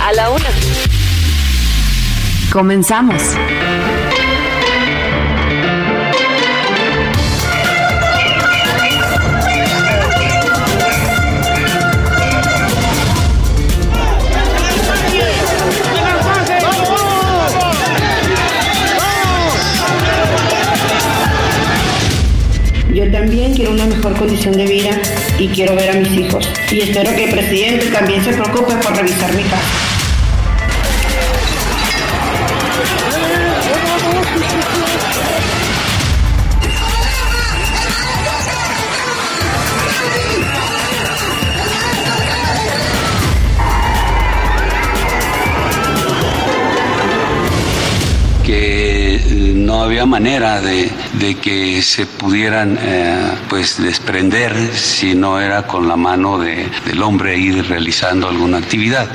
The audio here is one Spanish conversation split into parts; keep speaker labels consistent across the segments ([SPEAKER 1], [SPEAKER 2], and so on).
[SPEAKER 1] A la Una. Comenzamos.
[SPEAKER 2] Yo también quiero una mejor condición de vida y quiero ver a mis hijos. Y espero que el presidente también se preocupe por revisar mi casa.
[SPEAKER 3] No había manera de, que se pudieran eh, pues desprender si no era con la mano de- del hombre ir realizando alguna actividad.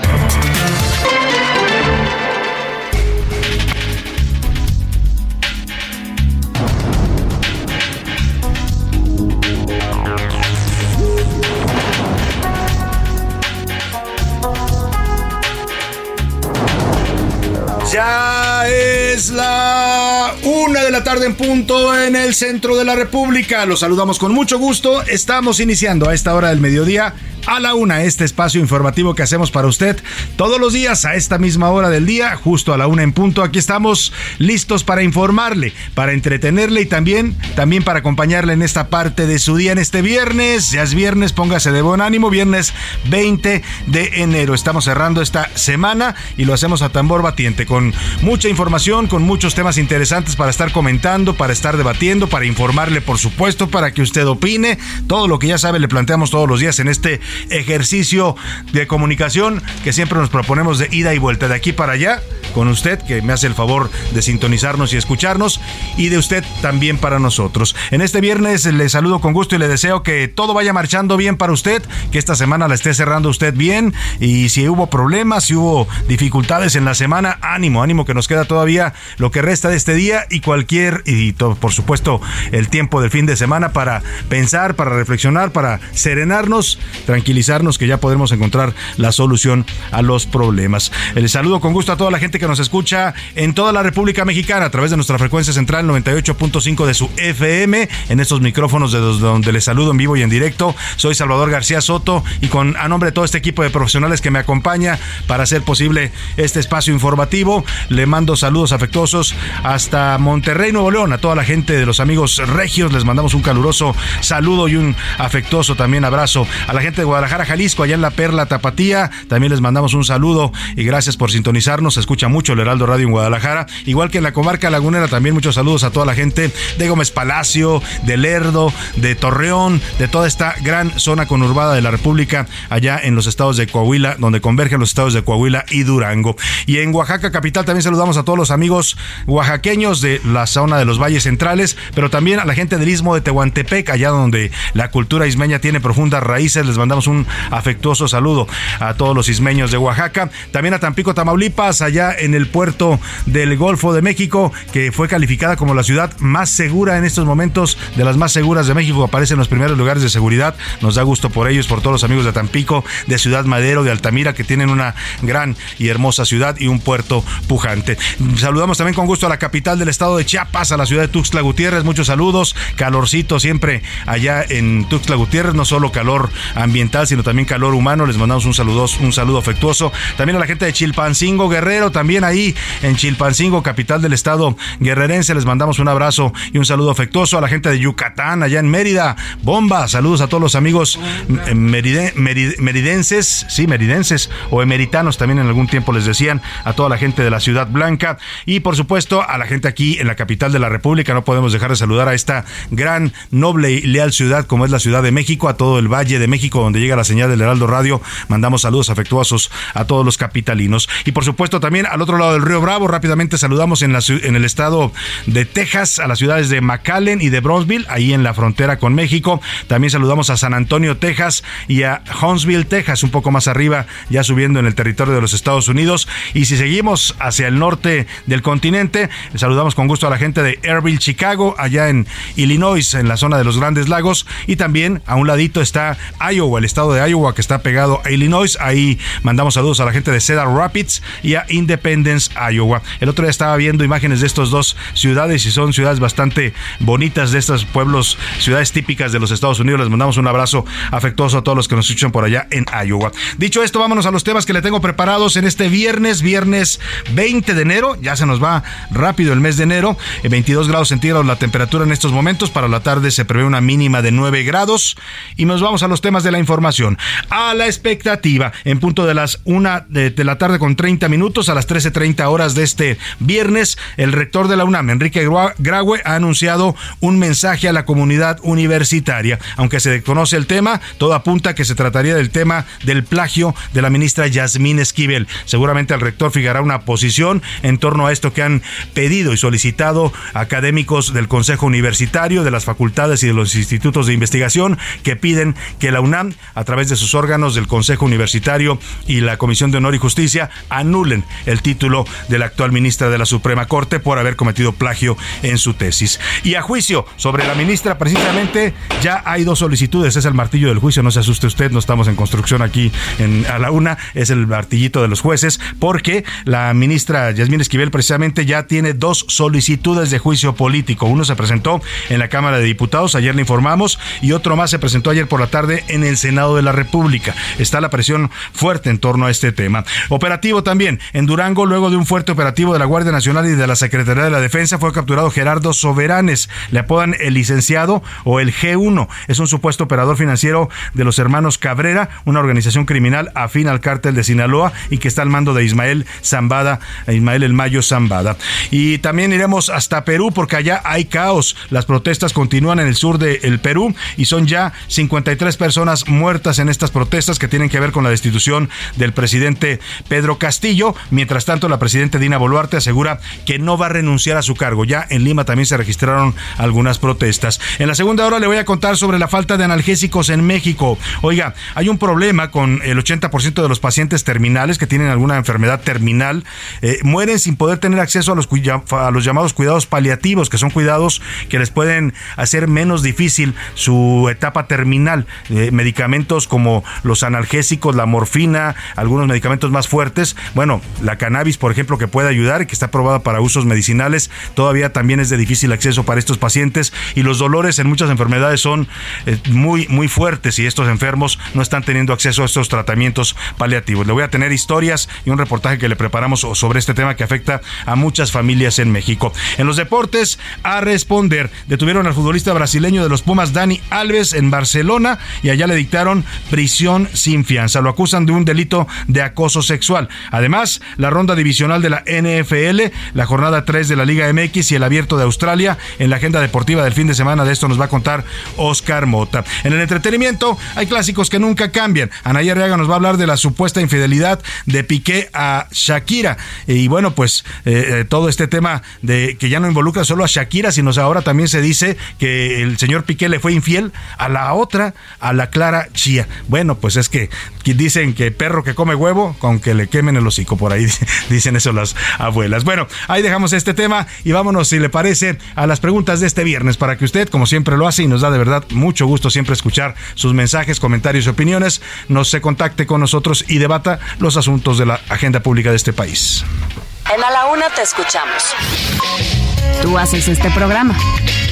[SPEAKER 4] La tarde en punto en el centro de la República. Los saludamos con mucho gusto. Estamos iniciando a esta hora del mediodía a la una este espacio informativo que hacemos para usted todos los días a esta misma hora del día, justo a la una en punto. Aquí estamos listos para informarle, para entretenerle y también, también para acompañarle en esta parte de su día en este viernes. Ya es viernes, póngase de buen ánimo, viernes 20 de enero. Estamos cerrando esta semana y lo hacemos a tambor batiente con mucha información, con muchos temas interesantes para estar comentando, para estar debatiendo, para informarle, por supuesto, para que usted opine. Todo lo que ya sabe le planteamos todos los días en este ejercicio de comunicación que siempre nos proponemos de ida y vuelta de aquí para allá con usted, que me hace el favor de sintonizarnos y escucharnos, y de usted también para nosotros. En este viernes le saludo con gusto y le deseo que todo vaya marchando bien para usted, que esta semana la esté cerrando usted bien, y si hubo problemas, si hubo dificultades en la semana, ánimo, ánimo que nos queda todavía lo que resta de este día y cualquier, y por supuesto el tiempo del fin de semana para pensar, para reflexionar, para serenarnos, tranquilizarnos, que ya podremos encontrar la solución a los problemas. Les saludo con gusto a toda la gente que nos escucha en toda la República Mexicana a través de nuestra frecuencia central 98.5 de su FM, en estos micrófonos de donde les saludo en vivo y en directo. Soy Salvador García Soto y con a nombre de todo este equipo de profesionales que me acompaña para hacer posible este espacio informativo, le mando saludos afectuosos hasta Monterrey, Nuevo León, a toda la gente de los amigos regios, les mandamos un caluroso saludo y un afectuoso también abrazo. A la gente de Guadalajara, Jalisco, allá en la Perla Tapatía, también les mandamos un saludo y gracias por sintonizarnos. Se escucha mucho el Heraldo Radio en Guadalajara, igual que en la comarca lagunera, también muchos saludos a toda la gente de Gómez Palacio, de Lerdo, de Torreón, de toda esta gran zona conurbada de la República, allá en los estados de Coahuila, donde convergen los estados de Coahuila y Durango. Y en Oaxaca capital también saludamos a todos los amigos oaxaqueños de la zona de los valles centrales, pero también a la gente del istmo de Tehuantepec, allá donde la cultura ismeña tiene profundas raíces. Les mandamos un afectuoso saludo a todos los ismeños de Oaxaca. También a Tampico, Tamaulipas, allá en el puerto del Golfo de México, que fue calificada como la ciudad más segura en estos momentos, de las más seguras de México, aparece en los primeros lugares de seguridad. Nos da gusto por ellos, por todos los amigos de Tampico, de Ciudad Madero, de Altamira, que tienen una gran y hermosa ciudad y un puerto pujante. Saludamos también con gusto a la capital del estado de Chiapas, a la ciudad de Tuxtla Gutiérrez. Muchos saludos, calorcito siempre allá en Tuxtla Gutiérrez, no solo calor ambiental, sino también calor humano. Les mandamos un saludo, un saludo afectuoso. También a la gente de Chilpancingo Guerrero, también ahí en Chilpancingo, capital del estado guerrerense, les mandamos un abrazo y un saludo afectuoso a la gente de Yucatán, allá en Mérida. Bomba, saludos a todos los amigos meridenses, sí, meridenses o emeritanos también en algún tiempo les decían, a toda la gente de la Ciudad Blanca y por supuesto a la gente aquí en la capital de la República. No podemos dejar de saludar a esta gran, noble y leal ciudad como es la Ciudad de México, a todo el Valle de México donde llega la señal del Heraldo Radio. Mandamos saludos afectuosos a todos los capitalinos. Y por supuesto también al otro lado del Río Bravo, rápidamente saludamos en, la, en el estado de Texas a las ciudades de McAllen y de Brownsville, ahí en la frontera con México. También saludamos a San Antonio, Texas y a Huntsville, Texas, un poco más arriba, ya subiendo en el territorio de los Estados Unidos. Y si seguimos hacia el norte del continente, saludamos con gusto a la gente de Airville, Chicago, allá en Illinois, en la zona de los Grandes Lagos. Y también a un ladito está Iowa, el estado de Iowa que está pegado a Illinois. Ahí mandamos saludos a la gente de Cedar Rapids y a Independence, Iowa. El otro día estaba viendo imágenes de estos dos ciudades y son ciudades bastante bonitas de estos pueblos, ciudades típicas de los Estados Unidos. Les mandamos un abrazo afectuoso a todos los que nos escuchan por allá en Iowa. Dicho esto, vámonos a los temas que le tengo preparados en este viernes, viernes 20 de enero. Ya se nos va rápido el mes de enero. En 22 grados centígrados la temperatura en estos momentos. Para la tarde se prevé una mínima de 9 grados. Y nos vamos a los temas de la información. A la expectativa, en punto de las 1 de, de la tarde con 30 minutos, a las 13.30 horas de este viernes, el rector de la UNAM, Enrique Graue, ha anunciado un mensaje a la comunidad universitaria. Aunque se desconoce el tema, todo apunta que se trataría del tema del plagio de la ministra Yasmín Esquivel. Seguramente el rector fijará una posición en torno a esto que han pedido y solicitado académicos del Consejo Universitario, de las facultades y de los institutos de investigación que piden que la UNAM, a través de sus órganos del Consejo Universitario y la Comisión de Honor y Justicia, anulen el título de la actual ministra de la Suprema Corte por haber cometido plagio en su tesis. Y a juicio sobre la ministra, precisamente, ya hay dos solicitudes. Es el martillo del juicio, no se asuste usted, no estamos en construcción aquí a la una, es el martillito de los jueces, porque la ministra Yasmín Esquivel precisamente ya tiene dos solicitudes de juicio político. Uno se presentó en la Cámara de Diputados, ayer le informamos, y otro más se presentó ayer por la tarde en el Senado de la República. Está la presión fuerte en torno a este tema. Operativo también en Durango, luego de un fuerte operativo de la Guardia Nacional y de la Secretaría de la Defensa, fue capturado Gerardo Soberanes. Le apodan el licenciado o el G1. Es un supuesto operador financiero de los hermanos Cabrera, una organización criminal afín al cártel de Sinaloa y que está al mando de Ismael Zambada, Ismael El Mayo Zambada. Y también iremos hasta Perú porque allá hay caos. Las protestas continúan en el sur del Perú y son ya 53 personas muertas en estas protestas que tienen que ver con la destitución del presidente Pedro Castillo. Mientras tanto, la presidenta Dina Boluarte asegura que no va a renunciar a su cargo. Ya en Lima también se registraron algunas protestas. En la segunda hora le voy a contar sobre la falta de analgésicos en México. Oiga, hay un problema con el 80% de los pacientes terminales que tienen alguna enfermedad terminal. Eh, mueren sin poder tener acceso a los, a los llamados cuidados paliativos, que son cuidados que les pueden hacer menos difícil su etapa terminal. Eh, medicamentos como los analgésicos, la morfina, algunos medicamentos más fuertes. Bueno, la cannabis, por ejemplo, que puede ayudar y que está aprobada para usos medicinales, todavía también es de difícil acceso para estos pacientes y los dolores en muchas enfermedades son eh, muy, muy fuertes y estos enfermos no están teniendo acceso a estos tratamientos paliativos. Le voy a tener historias y un reportaje que le preparamos sobre este tema que afecta a muchas familias en México. En los deportes, a responder, detuvieron al futbolista brasileño de los Pumas, Dani Alves, en Barcelona y allá le dictaron prisión sin fianza. Lo acusan de un delito de acoso sexual. Además, la ronda divisional de la NFL, la jornada 3 de la Liga MX y el abierto de Australia en la agenda deportiva del fin de semana. De esto nos va a contar Oscar Mota. En el entretenimiento hay clásicos que nunca cambian. Anaya Reaga nos va a hablar de la supuesta infidelidad de Piqué a Shakira. Y bueno, pues eh, eh, todo este tema de que ya no involucra solo a Shakira, sino ahora también se dice que el señor Piqué le fue infiel a la otra, a la Clara Chía. Bueno, pues es que dicen que perro que come huevo, con que le quemen el hocico por ahí. Dicen eso las abuelas. Bueno, ahí dejamos este tema y vámonos, si le parece, a las preguntas de este viernes para que usted, como siempre lo hace y nos da de verdad mucho gusto siempre escuchar sus mensajes, comentarios y opiniones, nos se contacte con nosotros y debata los asuntos de la agenda pública de este país.
[SPEAKER 1] En A la Una te escuchamos. Tú haces este programa.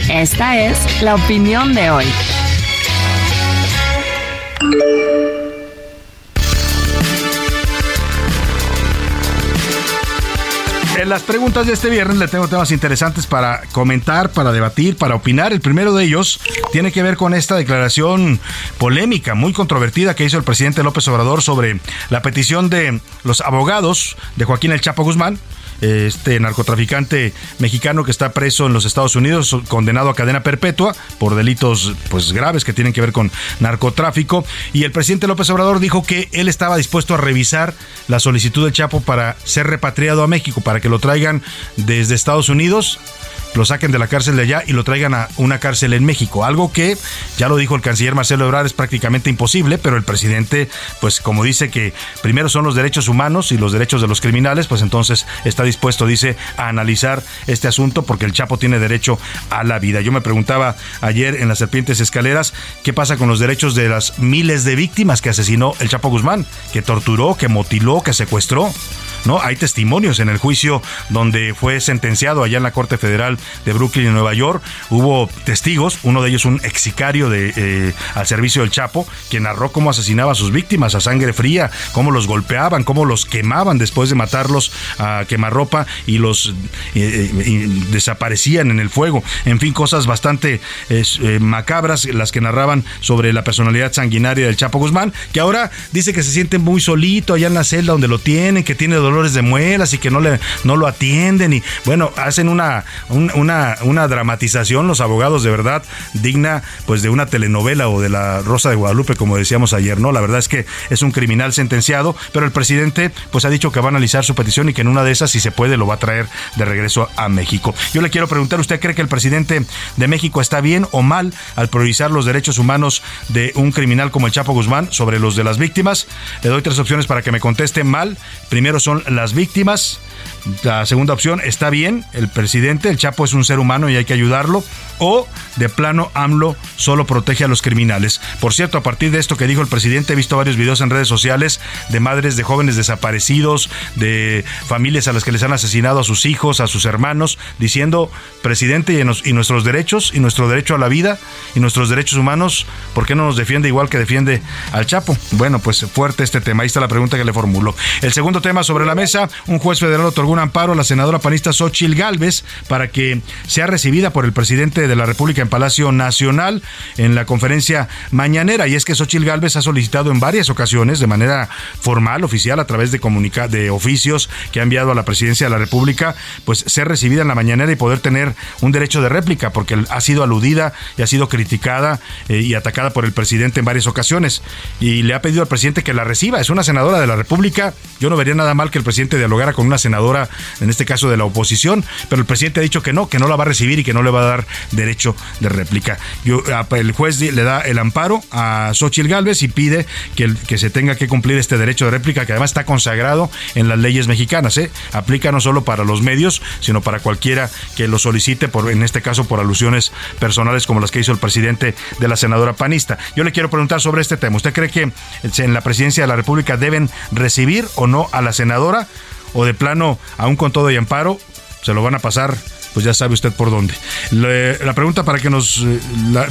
[SPEAKER 1] Esta es la opinión de hoy.
[SPEAKER 4] En las preguntas de este viernes le tengo temas interesantes para comentar, para debatir, para opinar. El primero de ellos tiene que ver con esta declaración polémica, muy controvertida que hizo el presidente López Obrador sobre la petición de los abogados de Joaquín El Chapo Guzmán este narcotraficante mexicano que está preso en los Estados Unidos, condenado a cadena perpetua por delitos pues graves que tienen que ver con narcotráfico. Y el presidente López Obrador dijo que él estaba dispuesto a revisar la solicitud del Chapo para ser repatriado a México, para que lo traigan desde Estados Unidos lo saquen de la cárcel de allá y lo traigan a una cárcel en México. Algo que, ya lo dijo el canciller Marcelo Ebrard, es prácticamente imposible, pero el presidente, pues como dice que primero son los derechos humanos y los derechos de los criminales, pues entonces está dispuesto, dice, a analizar este asunto porque el Chapo tiene derecho a la vida. Yo me preguntaba ayer en las Serpientes Escaleras, ¿qué pasa con los derechos de las miles de víctimas que asesinó el Chapo Guzmán? Que torturó, que mutiló, que secuestró. ¿No? Hay testimonios en el juicio donde fue sentenciado allá en la Corte Federal de Brooklyn, Nueva York. Hubo testigos, uno de ellos un exicario de, eh, al servicio del Chapo, que narró cómo asesinaba a sus víctimas a sangre fría, cómo los golpeaban, cómo los quemaban después de matarlos a quemarropa y los eh, eh, desaparecían en el fuego. En fin, cosas bastante macabras las que narraban sobre la personalidad sanguinaria del Chapo Guzmán, que ahora dice que se siente muy solito allá en la celda donde lo tienen, que tiene dolor de muelas y que no, le, no lo atienden y bueno, hacen una, una, una dramatización los abogados de verdad digna pues de una telenovela o de la Rosa de Guadalupe como decíamos ayer, ¿no? La verdad es que es un criminal sentenciado, pero el presidente pues ha dicho que va a analizar su petición y que en una de esas si se puede lo va a traer de regreso a México. Yo le quiero preguntar, ¿usted cree que el presidente de México está bien o mal al priorizar los derechos humanos de un criminal como el Chapo Guzmán sobre los de las víctimas? Le doy tres opciones para que me conteste mal. Primero son las víctimas. La segunda opción, está bien, el presidente, el Chapo es un ser humano y hay que ayudarlo. O de plano, AMLO solo protege a los criminales. Por cierto, a partir de esto que dijo el presidente, he visto varios videos en redes sociales de madres de jóvenes desaparecidos, de familias a las que les han asesinado a sus hijos, a sus hermanos, diciendo, presidente, y, nuestros derechos, y nuestro derecho a la vida, y nuestros derechos humanos, ¿por qué no nos defiende igual que defiende al Chapo? Bueno, pues fuerte este tema. Ahí está la pregunta que le formulo. El segundo tema sobre la mesa, un juez federal otorgó un amparo a la senadora panista Xochil Gálvez para que sea recibida por el presidente de la República en Palacio Nacional en la conferencia mañanera. Y es que Xochil Gálvez ha solicitado en varias ocasiones, de manera formal, oficial, a través de, de oficios que ha enviado a la presidencia de la República, pues ser recibida en la mañanera y poder tener un derecho de réplica, porque ha sido aludida y ha sido criticada eh, y atacada por el presidente en varias ocasiones. Y le ha pedido al presidente que la reciba. Es una senadora de la República. Yo no vería nada mal que el presidente dialogara con una senadora, en este caso de la oposición, pero el presidente ha dicho que no, que no la va a recibir y que no le va a dar derecho de réplica. El juez le da el amparo a Xochitl Gálvez y pide que, se tenga que cumplir este derecho de réplica que además está consagrado en las leyes mexicanas. ¿eh? Aplica no solo para los medios, sino para cualquiera que lo solicite, en este caso por alusiones personales como las que hizo el presidente de la senadora panista. Yo le quiero preguntar sobre este tema. ¿Usted cree que en la presidencia de la República deben recibir o no a la senadora? O de plano, aún con todo y amparo, se lo van a pasar pues ya sabe usted por dónde. la pregunta para que nos, eh,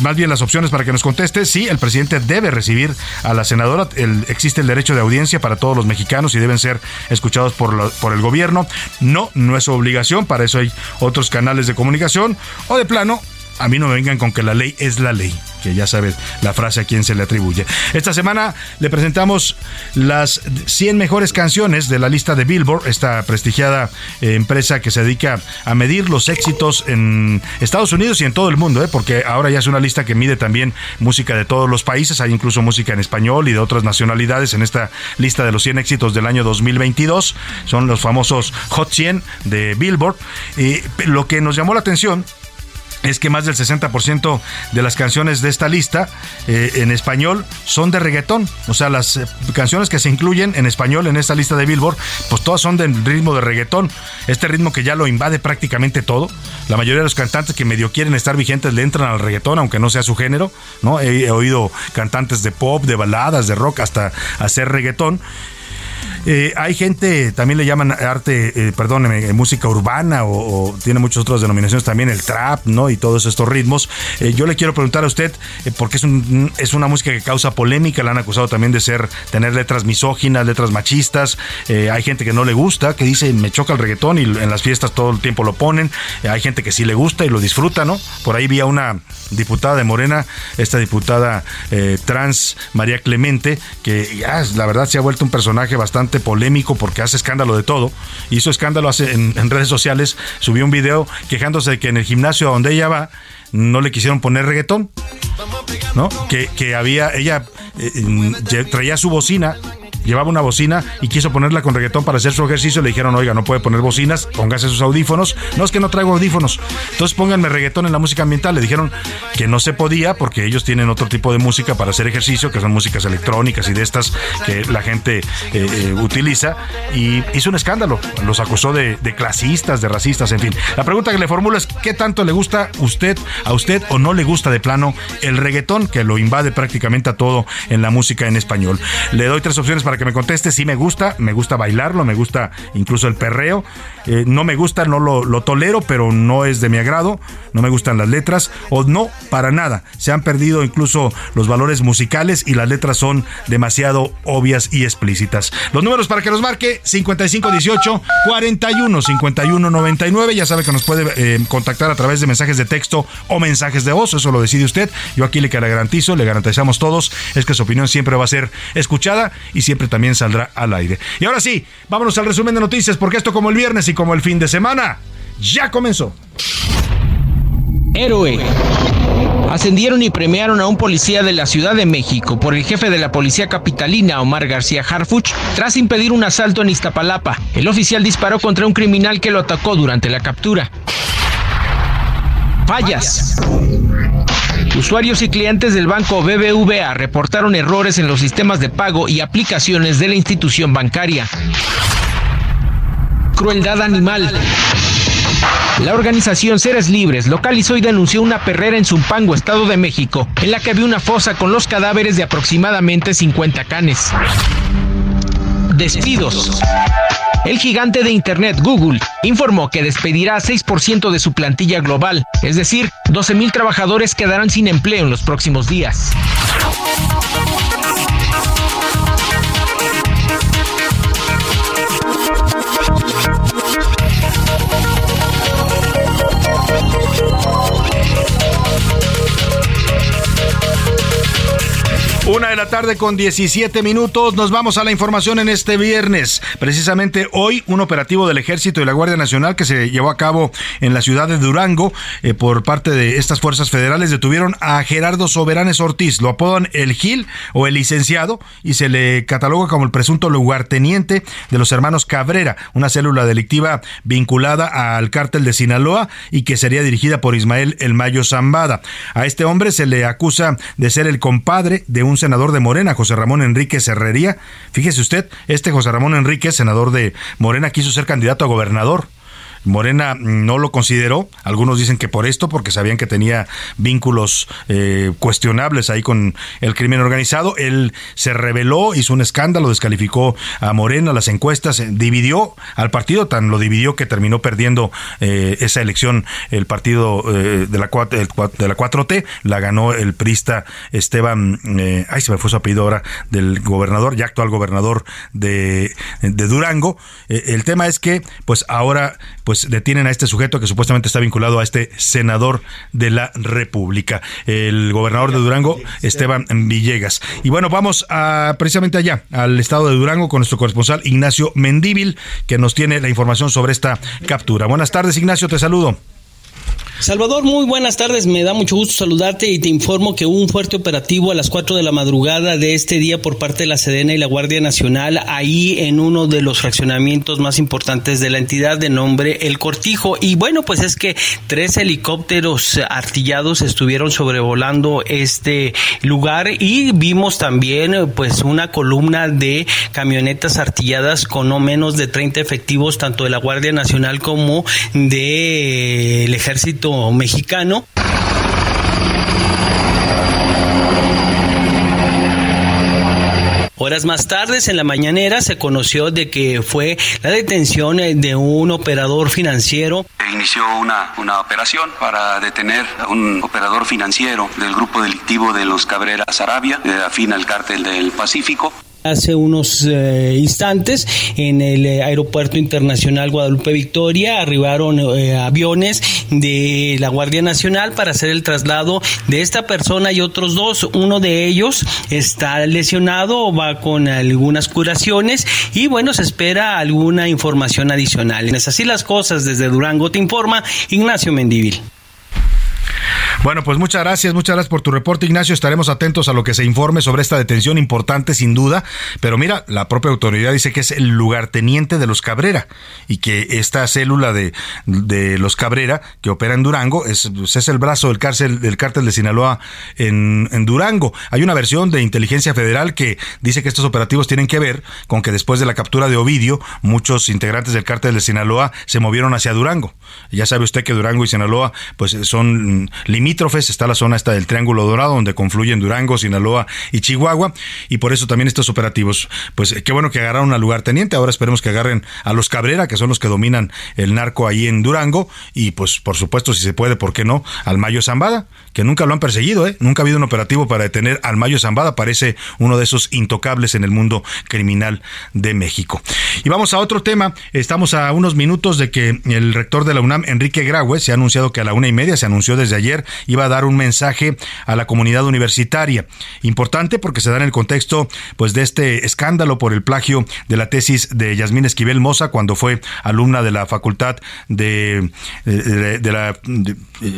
[SPEAKER 4] más bien las opciones para que nos conteste, sí, el presidente debe recibir a la senadora, existe el derecho de audiencia para todos los mexicanos y deben ser escuchados por, por el gobierno. No, no es obligación, para eso hay otros canales de comunicación, o de plano, a mí no me vengan con que la ley es la ley que ya sabes la frase a quién se le atribuye. Esta semana le presentamos las 100 mejores canciones de la lista de Billboard, esta prestigiada eh, empresa que se dedica a medir los éxitos en Estados Unidos y en todo el mundo, ¿eh? porque ahora ya es una lista que mide también música de todos los países, hay incluso música en español y de otras nacionalidades en esta lista de los 100 éxitos del año 2022, son los famosos Hot 100 de Billboard. y lo que nos llamó la atención es que más del 60% de las canciones de esta lista eh, en español son de reggaetón. O sea, las eh, canciones que se incluyen en español en esta lista de Billboard, pues todas son del ritmo de reggaetón. Este ritmo que ya lo invade prácticamente todo. La mayoría de los cantantes que medio quieren estar vigentes le entran al reggaetón, aunque no sea su género. ¿no? He, he oído cantantes de pop, de baladas, de rock, hasta hacer reggaetón. Eh, hay gente, también le llaman arte, eh, perdóneme, música urbana o, tiene muchas otras denominaciones también, el trap, ¿no? Y todos estos ritmos. Eh, yo le quiero preguntar a usted, porque es, es una música que causa polémica, la han acusado también de ser, tener letras misóginas, letras machistas. hay gente que no le gusta, que dice, me choca el reggaetón y en las fiestas todo el tiempo lo ponen. hay gente que sí le gusta y lo disfruta, ¿no? Por ahí vi a una diputada de Morena, esta diputada trans, María Clemente, que ya la verdad se ha vuelto un personaje bastante polémico porque hace escándalo de todo. Hizo escándalo hace, en, redes sociales, subió un video quejándose de que en el gimnasio donde ella va no le quisieron poner reggaetón, ¿no? Que, que había, ella eh, traía su bocina llevaba una bocina y quiso ponerla con reggaetón para hacer su ejercicio. Le dijeron, oiga, no puede poner bocinas, póngase sus audífonos. No es que no traigo audífonos. Entonces pónganme reggaetón en la música ambiental. Le dijeron que no se podía porque ellos tienen otro tipo de música para hacer ejercicio, que son músicas electrónicas y de estas que la gente eh, eh, utiliza. Y hizo un escándalo. Los acusó de, clasistas, de racistas, en fin. La pregunta que le formulo es, ¿qué tanto le gusta usted, a usted o no le gusta de plano el reggaetón que lo invade prácticamente a todo en la música en español? Le doy tres opciones para que me conteste si me gusta, me gusta bailarlo, me gusta incluso el perreo. Eh, no me gusta, no lo, tolero, pero no es de mi agrado, no me gustan las letras, o no, para nada. Se han perdido incluso los valores musicales y las letras son demasiado obvias y explícitas. Los números para que nos marque 5518 41 51 99. Ya sabe que nos puede eh, contactar a través de mensajes de texto o mensajes de voz, eso lo decide usted. Yo aquí le garantizo, le garantizamos todos, es que su opinión siempre va a ser escuchada y siempre también saldrá al aire. Y ahora sí, vámonos al resumen de noticias, porque esto como el viernes como el fin de semana, ya comenzó.
[SPEAKER 5] Héroe. Ascendieron y premiaron a un policía de la Ciudad de México por el jefe de la policía capitalina, Omar García Harfuch, tras impedir un asalto en Iztapalapa. El oficial disparó contra un criminal que lo atacó durante la captura. Fallas. Usuarios y clientes del banco BBVA reportaron errores en los sistemas de pago y aplicaciones de la institución bancaria. Crueldad animal. La organización Seres Libres localizó y denunció una perrera en Zumpango, Estado de México, en la que había una fosa con los cadáveres de aproximadamente 50 canes. Despidos. El gigante de Internet Google informó que despedirá 6% de su plantilla global, es decir, 12.000 trabajadores quedarán sin empleo en los próximos días.
[SPEAKER 4] Una de la tarde con 17 minutos. Nos vamos a la información en este viernes. Precisamente hoy, un operativo del Ejército y la Guardia Nacional que se llevó a cabo en la ciudad de Durango eh, por parte de estas fuerzas federales detuvieron a Gerardo Soberanes Ortiz. Lo apodan el Gil o el licenciado y se le cataloga como el presunto lugarteniente de los hermanos Cabrera, una célula delictiva vinculada al cártel de Sinaloa y que sería dirigida por Ismael El Mayo Zambada. A este hombre se le acusa de ser el compadre de un un senador de Morena, José Ramón Enríquez Herrería. Fíjese usted, este José Ramón Enríquez, senador de Morena, quiso ser candidato a gobernador Morena no lo consideró. Algunos dicen que por esto, porque sabían que tenía vínculos eh, cuestionables ahí con el crimen organizado. Él se rebeló, hizo un escándalo, descalificó a Morena las encuestas, eh, dividió al partido, tan lo dividió que terminó perdiendo eh, esa elección el partido de, la, de la 4T. La ganó el prista Esteban, ay, se me fue su apellido ahora, del gobernador, ya actual gobernador de, de Durango. el tema es que, pues ahora, pues pues detienen a este sujeto que supuestamente está vinculado a este senador de la República, el gobernador de Durango, Esteban Villegas. Y bueno, vamos a precisamente allá, al estado de Durango, con nuestro corresponsal Ignacio Mendíbil, que nos tiene la información sobre esta captura. Buenas tardes, Ignacio, te saludo.
[SPEAKER 6] Salvador, muy buenas tardes. Me da mucho gusto saludarte y te informo que hubo un fuerte operativo a las 4 de la madrugada de este día por parte de la Sedena y la Guardia Nacional ahí en uno de los fraccionamientos más importantes de la entidad de nombre El Cortijo. Y bueno, pues es que tres helicópteros artillados estuvieron sobrevolando este lugar y vimos también pues una columna de camionetas artilladas con no menos de 30 efectivos tanto de la Guardia Nacional como del ejército mexicano. Horas más tarde, en la mañanera, se conoció de que fue la detención de un operador financiero.
[SPEAKER 3] Inició una, una operación para detener a un operador financiero del grupo delictivo de los Cabreras Arabia, afín al cártel del Pacífico
[SPEAKER 6] hace unos eh, instantes en el eh, Aeropuerto Internacional Guadalupe Victoria arribaron eh, aviones de la Guardia Nacional para hacer el traslado de esta persona y otros dos. Uno de ellos está lesionado, va con algunas curaciones y bueno, se espera alguna información adicional. Es así las cosas desde Durango te informa Ignacio Mendivil.
[SPEAKER 4] Bueno, pues muchas gracias, muchas gracias por tu reporte, Ignacio. Estaremos atentos a lo que se informe sobre esta detención importante, sin duda. Pero mira, la propia autoridad dice que es el lugarteniente de los Cabrera y que esta célula de, de los Cabrera que opera en Durango es, pues, es el brazo del cárcel del cártel de Sinaloa en, en Durango. Hay una versión de inteligencia federal que dice que estos operativos tienen que ver con que después de la captura de Ovidio, muchos integrantes del cártel de Sinaloa se movieron hacia Durango. Ya sabe usted que Durango y Sinaloa pues son limítrofes, está la zona esta del Triángulo Dorado donde confluyen Durango, Sinaloa y Chihuahua y por eso también estos operativos, pues qué bueno que agarraron al lugar teniente, ahora esperemos que agarren a los Cabrera, que son los que dominan el narco ahí en Durango y pues por supuesto si se puede, ¿por qué no? Al Mayo Zambada, que nunca lo han perseguido, ¿eh? Nunca ha habido un operativo para detener al Mayo Zambada, parece uno de esos intocables en el mundo criminal de México. Y vamos a otro tema, estamos a unos minutos de que el rector de la UNAM, Enrique Graue, se ha anunciado que a la una y media, se anunció desde ayer, iba a dar un mensaje a la comunidad universitaria. Importante porque se da en el contexto pues de este escándalo por el plagio de la tesis de Yasmín Esquivel Moza cuando fue alumna de la Facultad de, de, la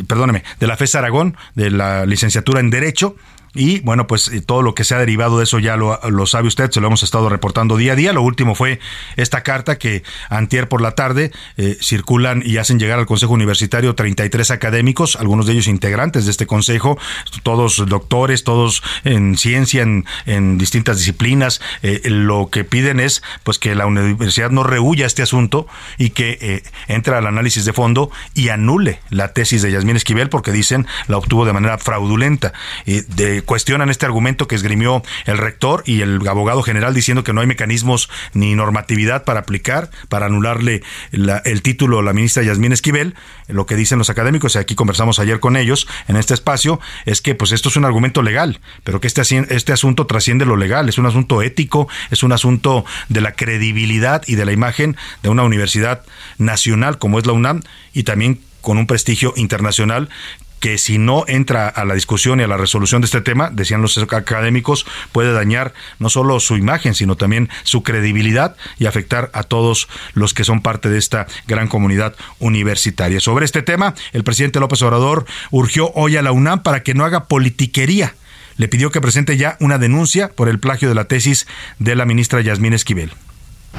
[SPEAKER 4] perdóneme, de la FES Aragón, de la licenciatura en Derecho y bueno, pues eh, todo lo que se ha derivado de eso ya lo, sabe usted, se lo hemos estado reportando día a día. Lo último fue esta carta que antier por la tarde eh, circulan y hacen llegar al Consejo Universitario 33 académicos, algunos de ellos integrantes de este consejo, todos doctores, todos en ciencia, en, distintas disciplinas. Eh, lo que piden es pues que la universidad no rehuya este asunto y que entre al análisis de fondo y anule la tesis de Yasmín Esquivel porque dicen la obtuvo de manera fraudulenta. de cuestionan este argumento que esgrimió el rector y el abogado general diciendo que no hay mecanismos ni normatividad para aplicar, para anularle el título a la ministra Yasmín Esquivel. Lo que dicen los académicos, y aquí conversamos ayer con ellos en este espacio, es que pues esto es un argumento legal, pero que este, este asunto trasciende lo legal, es un asunto ético, es un asunto de la credibilidad y de la imagen de una universidad nacional como es la UNAM y también con un prestigio internacional que si no entra a la discusión y a la resolución de este tema, decían los académicos, puede dañar no solo su imagen, sino también su credibilidad y afectar a todos los que son parte de esta gran comunidad universitaria. Sobre este tema, el presidente López Obrador urgió hoy a la UNAM para que no haga politiquería. Le pidió que presente ya una denuncia por el plagio de la tesis de la ministra Yasmín Esquivel.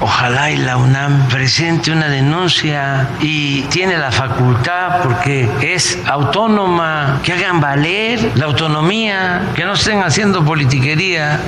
[SPEAKER 7] Ojalá y la UNAM presente una denuncia y tiene la facultad porque es autónoma, que hagan valer la autonomía, que no estén haciendo politiquería.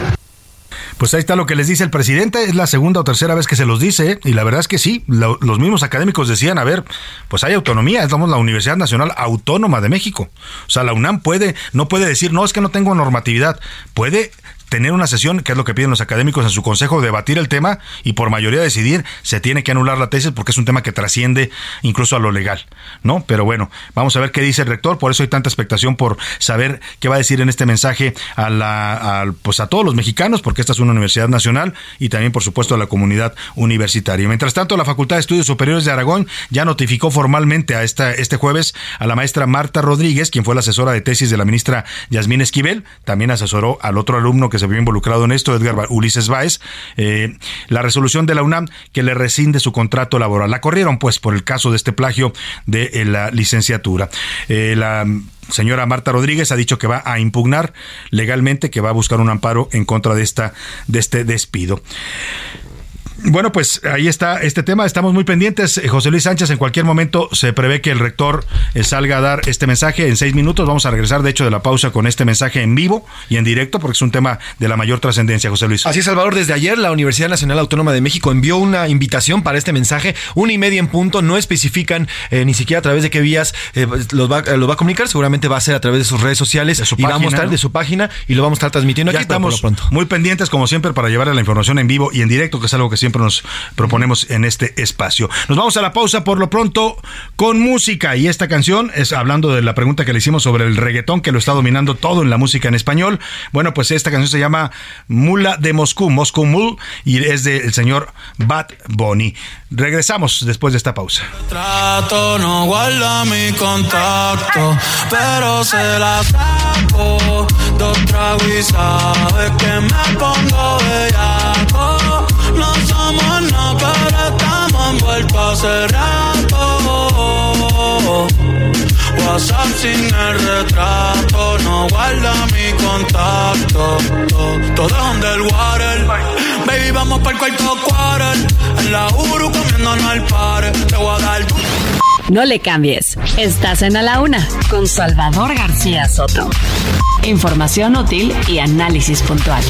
[SPEAKER 4] Pues ahí está lo que les dice el presidente, es la segunda o tercera vez que se los dice, y la verdad es que sí, los mismos académicos decían, a ver, pues hay autonomía, estamos la Universidad Nacional Autónoma de México. O sea, la UNAM puede, no puede decir, no, es que no tengo normatividad, puede tener una sesión, que es lo que piden los académicos en su consejo, debatir el tema y por mayoría decidir, se tiene que anular la tesis porque es un tema que trasciende incluso a lo legal, ¿no? Pero bueno, vamos a ver qué dice el rector, por eso hay tanta expectación por saber qué va a decir en este mensaje a la pues a todos los mexicanos, porque esta es una universidad nacional y también por supuesto a la comunidad universitaria. Mientras tanto, la Facultad de Estudios Superiores de Aragón ya notificó formalmente a esta este jueves a la maestra Marta Rodríguez, quien fue la asesora de tesis de la ministra Yasmín Esquivel, también asesoró al otro alumno que se vio involucrado en esto, Edgar Ulises Báez, eh, la resolución de la UNAM que le rescinde su contrato laboral. La corrieron pues por el caso de este plagio de eh, la licenciatura. Eh, la señora Marta Rodríguez ha dicho que va a impugnar legalmente, que va a buscar un amparo en contra de esta de este despido. Bueno, pues ahí está este tema. Estamos muy pendientes. Eh, José Luis Sánchez, en cualquier momento se prevé que el rector eh, salga a dar este mensaje en seis minutos. Vamos a regresar, de hecho, de la pausa con este mensaje en vivo y en directo, porque es un tema de la mayor trascendencia, José Luis.
[SPEAKER 8] Así es, Salvador. Desde ayer, la Universidad Nacional Autónoma de México envió una invitación para este mensaje, una y media en punto. No especifican eh, ni siquiera a través de qué vías los, va, va a comunicar. Seguramente va a ser a través de sus redes sociales de su y página, vamos a estar de su página y lo vamos a estar transmitiendo aquí.
[SPEAKER 4] Estamos pronto. muy pendientes, como siempre, para llevarle la información en vivo y en directo, que es algo que siempre nos proponemos en este espacio. Nos vamos a la pausa por lo pronto con música y esta canción es hablando de la pregunta que le hicimos sobre el reggaetón que lo está dominando todo en la música en español. Bueno, pues esta canción se llama Mula de Moscú, Moscú Mul y es del señor Bad Bunny. Regresamos después de esta pausa.
[SPEAKER 9] No
[SPEAKER 1] No le cambies. Estás en A la Una con Salvador García Soto. Información útil y análisis puntual.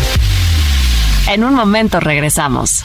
[SPEAKER 1] En un momento regresamos.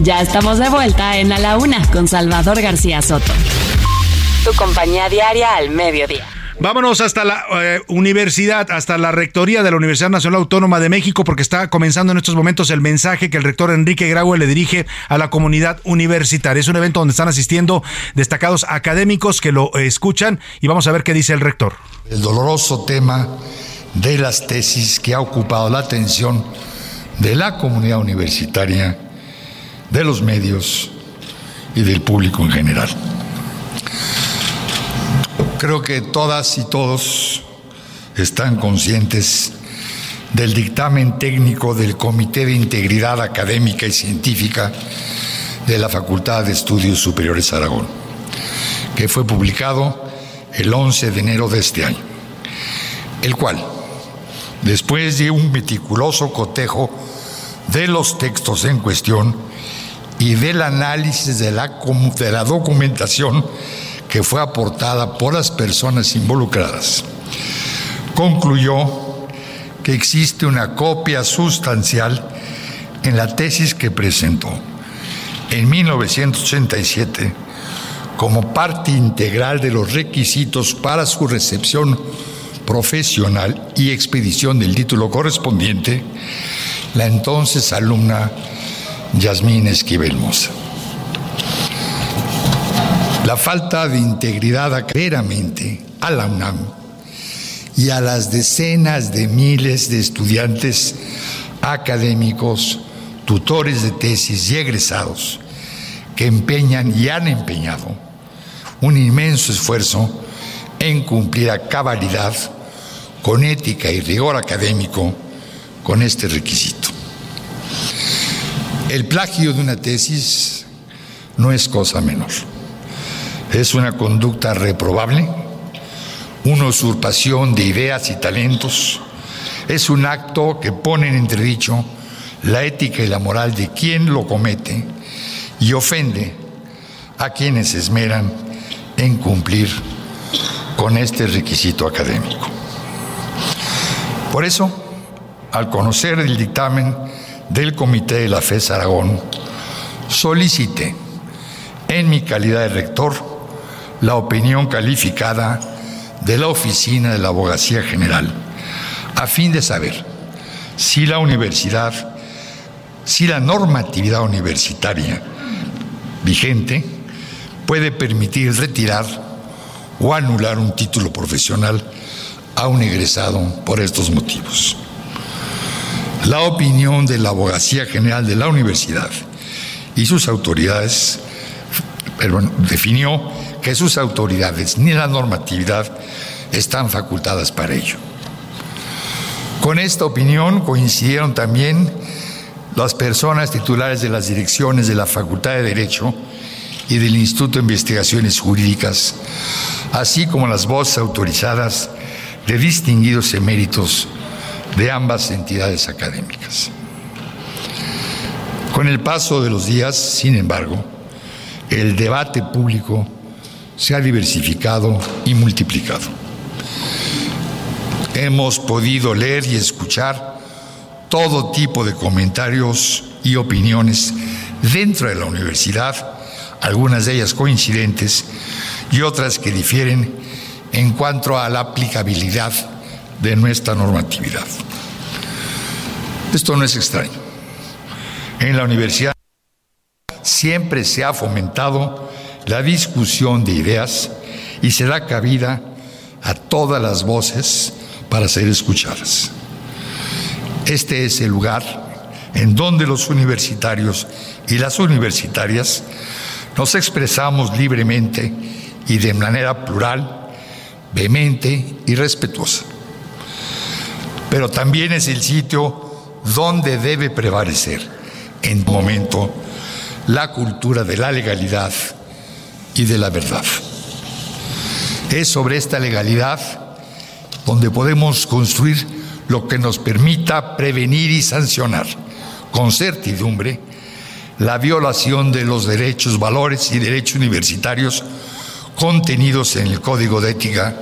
[SPEAKER 1] Ya estamos de vuelta en A la Una con Salvador García Soto. Tu compañía diaria al mediodía.
[SPEAKER 4] Vámonos hasta la eh, universidad, hasta la rectoría de la Universidad Nacional Autónoma de México, porque está comenzando en estos momentos el mensaje que el rector Enrique Graue le dirige a la comunidad universitaria. Es un evento donde están asistiendo destacados académicos que lo escuchan y vamos a ver qué dice el rector.
[SPEAKER 10] El doloroso tema de las tesis que ha ocupado la atención de la comunidad universitaria de los medios y del público en general. Creo que todas y todos están conscientes del dictamen técnico del Comité de Integridad Académica y Científica de la Facultad de Estudios Superiores Aragón, que fue publicado el 11 de enero de este año, el cual, después de un meticuloso cotejo de los textos en cuestión, y del análisis de la, de la documentación que fue aportada por las personas involucradas. Concluyó que existe una copia sustancial en la tesis que presentó en 1987 como parte integral de los requisitos para su recepción profesional y expedición del título correspondiente, la entonces alumna Yasmín Esquivel Mosa. La falta de integridad acreramente a la UNAM y a las decenas de miles de estudiantes académicos, tutores de tesis y egresados que empeñan y han empeñado un inmenso esfuerzo en cumplir a cabalidad, con ética y rigor académico, con este requisito. El plagio de una tesis no es cosa menor. Es una conducta reprobable, una usurpación de ideas y talentos, es un acto que pone en entredicho la ética y la moral de quien lo comete y ofende a quienes se esmeran en cumplir con este requisito académico. Por eso, al conocer el dictamen del Comité de la FES Aragón, solicité, en mi calidad de rector, la opinión calificada de la Oficina de la Abogacía General, a fin de saber si la universidad si la normatividad universitaria vigente puede permitir retirar o anular un título profesional a un egresado por estos motivos. La opinión de la Abogacía General de la Universidad y sus autoridades definió que sus autoridades ni la normatividad están facultadas para ello. Con esta opinión coincidieron también las personas titulares de las direcciones de la Facultad de Derecho y del Instituto de Investigaciones Jurídicas, así como las voces autorizadas de distinguidos eméritos de ambas entidades académicas. Con el paso de los días, sin embargo, el debate público se ha diversificado y multiplicado. Hemos podido leer y escuchar todo tipo de comentarios y opiniones dentro de la universidad, algunas de ellas coincidentes y otras que difieren en cuanto a la aplicabilidad de nuestra normatividad. Esto no es extraño. En la universidad siempre se ha fomentado la discusión de ideas y se da cabida a todas las voces para ser escuchadas. Este es el lugar en donde los universitarios y las universitarias nos expresamos libremente y de manera plural, vehemente y respetuosa. Pero también es el sitio donde debe prevalecer en momento la cultura de la legalidad y de la verdad. Es sobre esta legalidad donde podemos construir lo que nos permita prevenir y sancionar con certidumbre la violación de los derechos, valores y derechos universitarios contenidos en el Código de Ética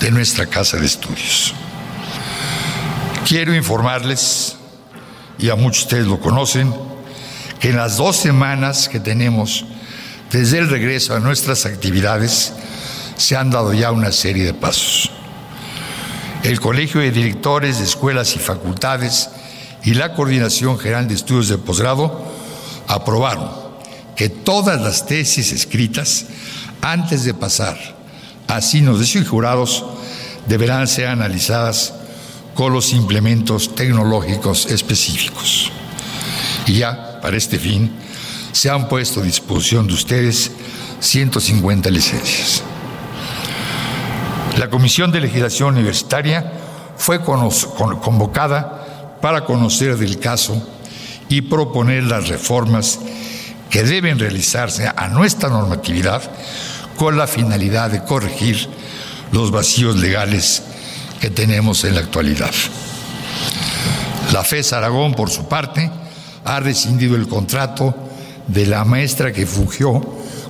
[SPEAKER 10] de nuestra Casa de Estudios. Quiero informarles, y a muchos de ustedes lo conocen, que en las dos semanas que tenemos desde el regreso a nuestras actividades se han dado ya una serie de pasos. El Colegio de Directores de Escuelas y Facultades y la Coordinación General de Estudios de Posgrado aprobaron que todas las tesis escritas antes de pasar a signos de jurados deberán ser analizadas con los implementos tecnológicos específicos. Y ya, para este fin, se han puesto a disposición de ustedes 150 licencias. La Comisión de Legislación Universitaria fue convocada para conocer del caso y proponer las reformas que deben realizarse a nuestra normatividad con la finalidad de corregir los vacíos legales que tenemos en la actualidad. La FES Aragón, por su parte, ha rescindido el contrato de la maestra que fugió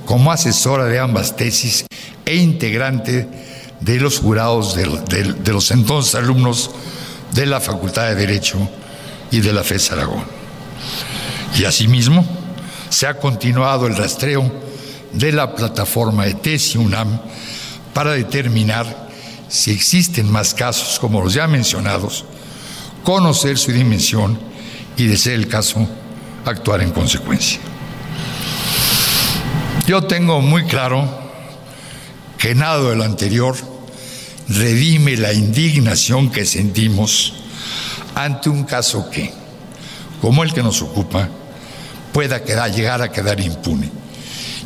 [SPEAKER 10] como asesora de ambas tesis e integrante de los jurados de, los entonces alumnos de la Facultad de Derecho y de la FES Aragón. Y asimismo, se ha continuado el rastreo de la plataforma de TESI UNAM para determinar si existen más casos como los ya mencionados, conocer su dimensión y, de ser el caso, actuar en consecuencia. Yo tengo muy claro que nada de lo anterior redime la indignación que sentimos ante un caso que, como el que nos ocupa, pueda llegar a quedar impune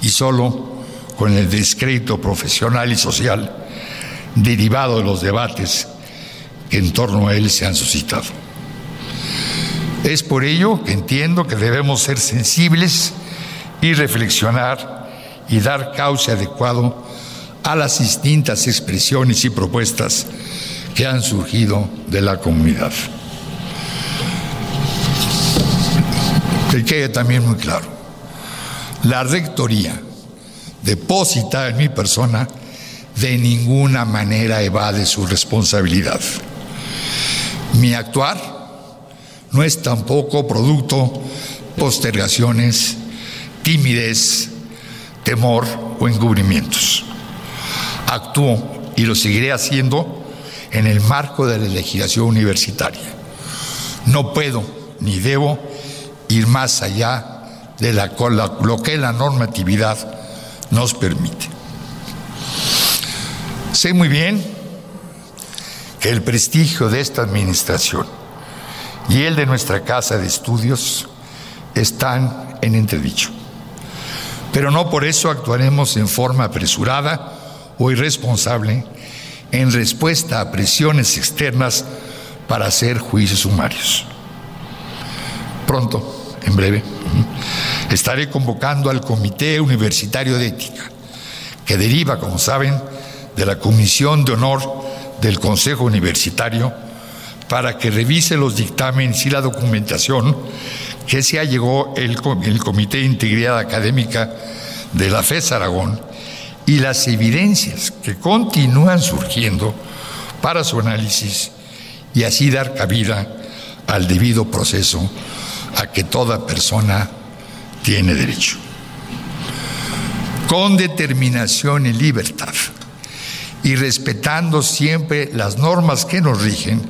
[SPEAKER 10] y solo con el descrédito profesional y social derivado de los debates que en torno a él se han suscitado. Es por ello que entiendo que debemos ser sensibles y reflexionar y dar cauce adecuado a las distintas expresiones y propuestas que han surgido de la comunidad. Que quede también muy claro, la rectoría depositada en mi persona de ninguna manera evade su responsabilidad. Mi actuar no es tampoco producto postergaciones, timidez, temor o encubrimientos actúo y lo seguiré haciendo en el marco de la legislación universitaria. No puedo ni debo ir más allá de lo que la normatividad nos permite. Sé muy bien que el prestigio de esta administración y el de nuestra casa de estudios están en entredicho. Pero no por eso actuaremos en forma apresurada o irresponsable en respuesta a presiones externas para hacer juicios sumarios. Pronto, en breve, estaré convocando al Comité Universitario de Ética, que deriva, como saben, de la Comisión de Honor del Consejo Universitario, para que revise los dictámenes y la documentación que se allegó el, el Comité de Integridad Académica de la FES Aragón y las evidencias que continúan surgiendo para su análisis y así dar cabida al debido proceso a que toda persona tiene derecho. Con determinación y libertad y respetando siempre las normas que nos rigen,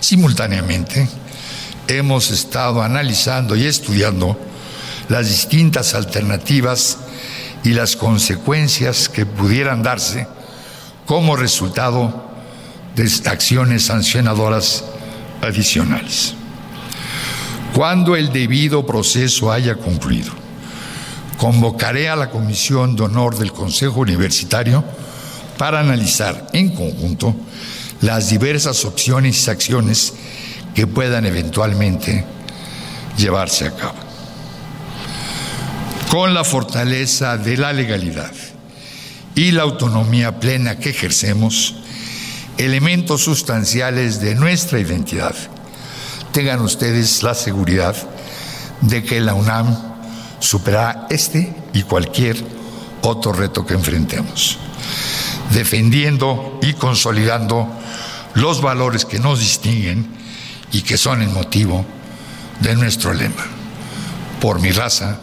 [SPEAKER 10] simultáneamente hemos estado analizando y estudiando las distintas alternativas y las consecuencias que pudieran darse como resultado de acciones sancionadoras adicionales. Cuando el debido proceso haya concluido, convocaré a la Comisión de Honor del Consejo Universitario para analizar en conjunto las diversas opciones y acciones que puedan eventualmente llevarse a cabo. Con la fortaleza de la legalidad y la autonomía plena que ejercemos, elementos sustanciales de nuestra identidad, tengan ustedes la seguridad de que la UNAM superará este y cualquier otro reto que enfrentemos, defendiendo y consolidando los valores que nos distinguen y que son el motivo de nuestro lema. Por mi raza,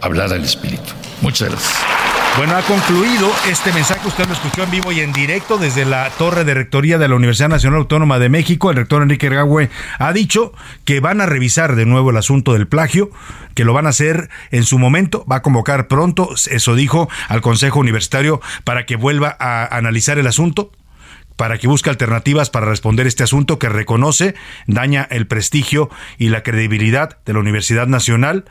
[SPEAKER 10] hablar al espíritu. Muchas gracias.
[SPEAKER 4] Bueno, ha concluido este mensaje, usted lo escuchó en vivo y en directo desde la torre de rectoría de la Universidad Nacional Autónoma de México. El rector Enrique Ergagüe ha dicho que van a revisar de nuevo el asunto del plagio, que lo van a hacer en su momento, va a convocar pronto, eso dijo al Consejo Universitario para que vuelva a analizar el asunto para que busque alternativas para responder este asunto que reconoce, daña el prestigio y la credibilidad de la Universidad Nacional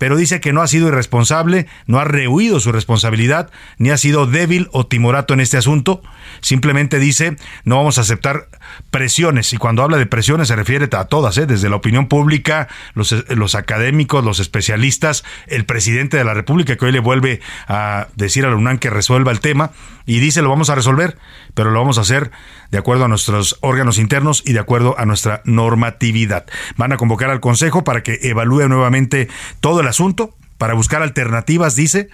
[SPEAKER 4] pero dice que no ha sido irresponsable, no ha rehuido su responsabilidad, ni ha sido débil o timorato en este asunto. Simplemente dice, no vamos a aceptar presiones. Y cuando habla de presiones se refiere a todas, ¿eh? desde la opinión pública, los, los académicos, los especialistas, el presidente de la República, que hoy le vuelve a decir a la UNAM que resuelva el tema, y dice, lo vamos a resolver, pero lo vamos a hacer de acuerdo a nuestros órganos internos y de acuerdo a nuestra normatividad. Van a convocar al Consejo para que evalúe nuevamente todo el asunto, para buscar alternativas, dice,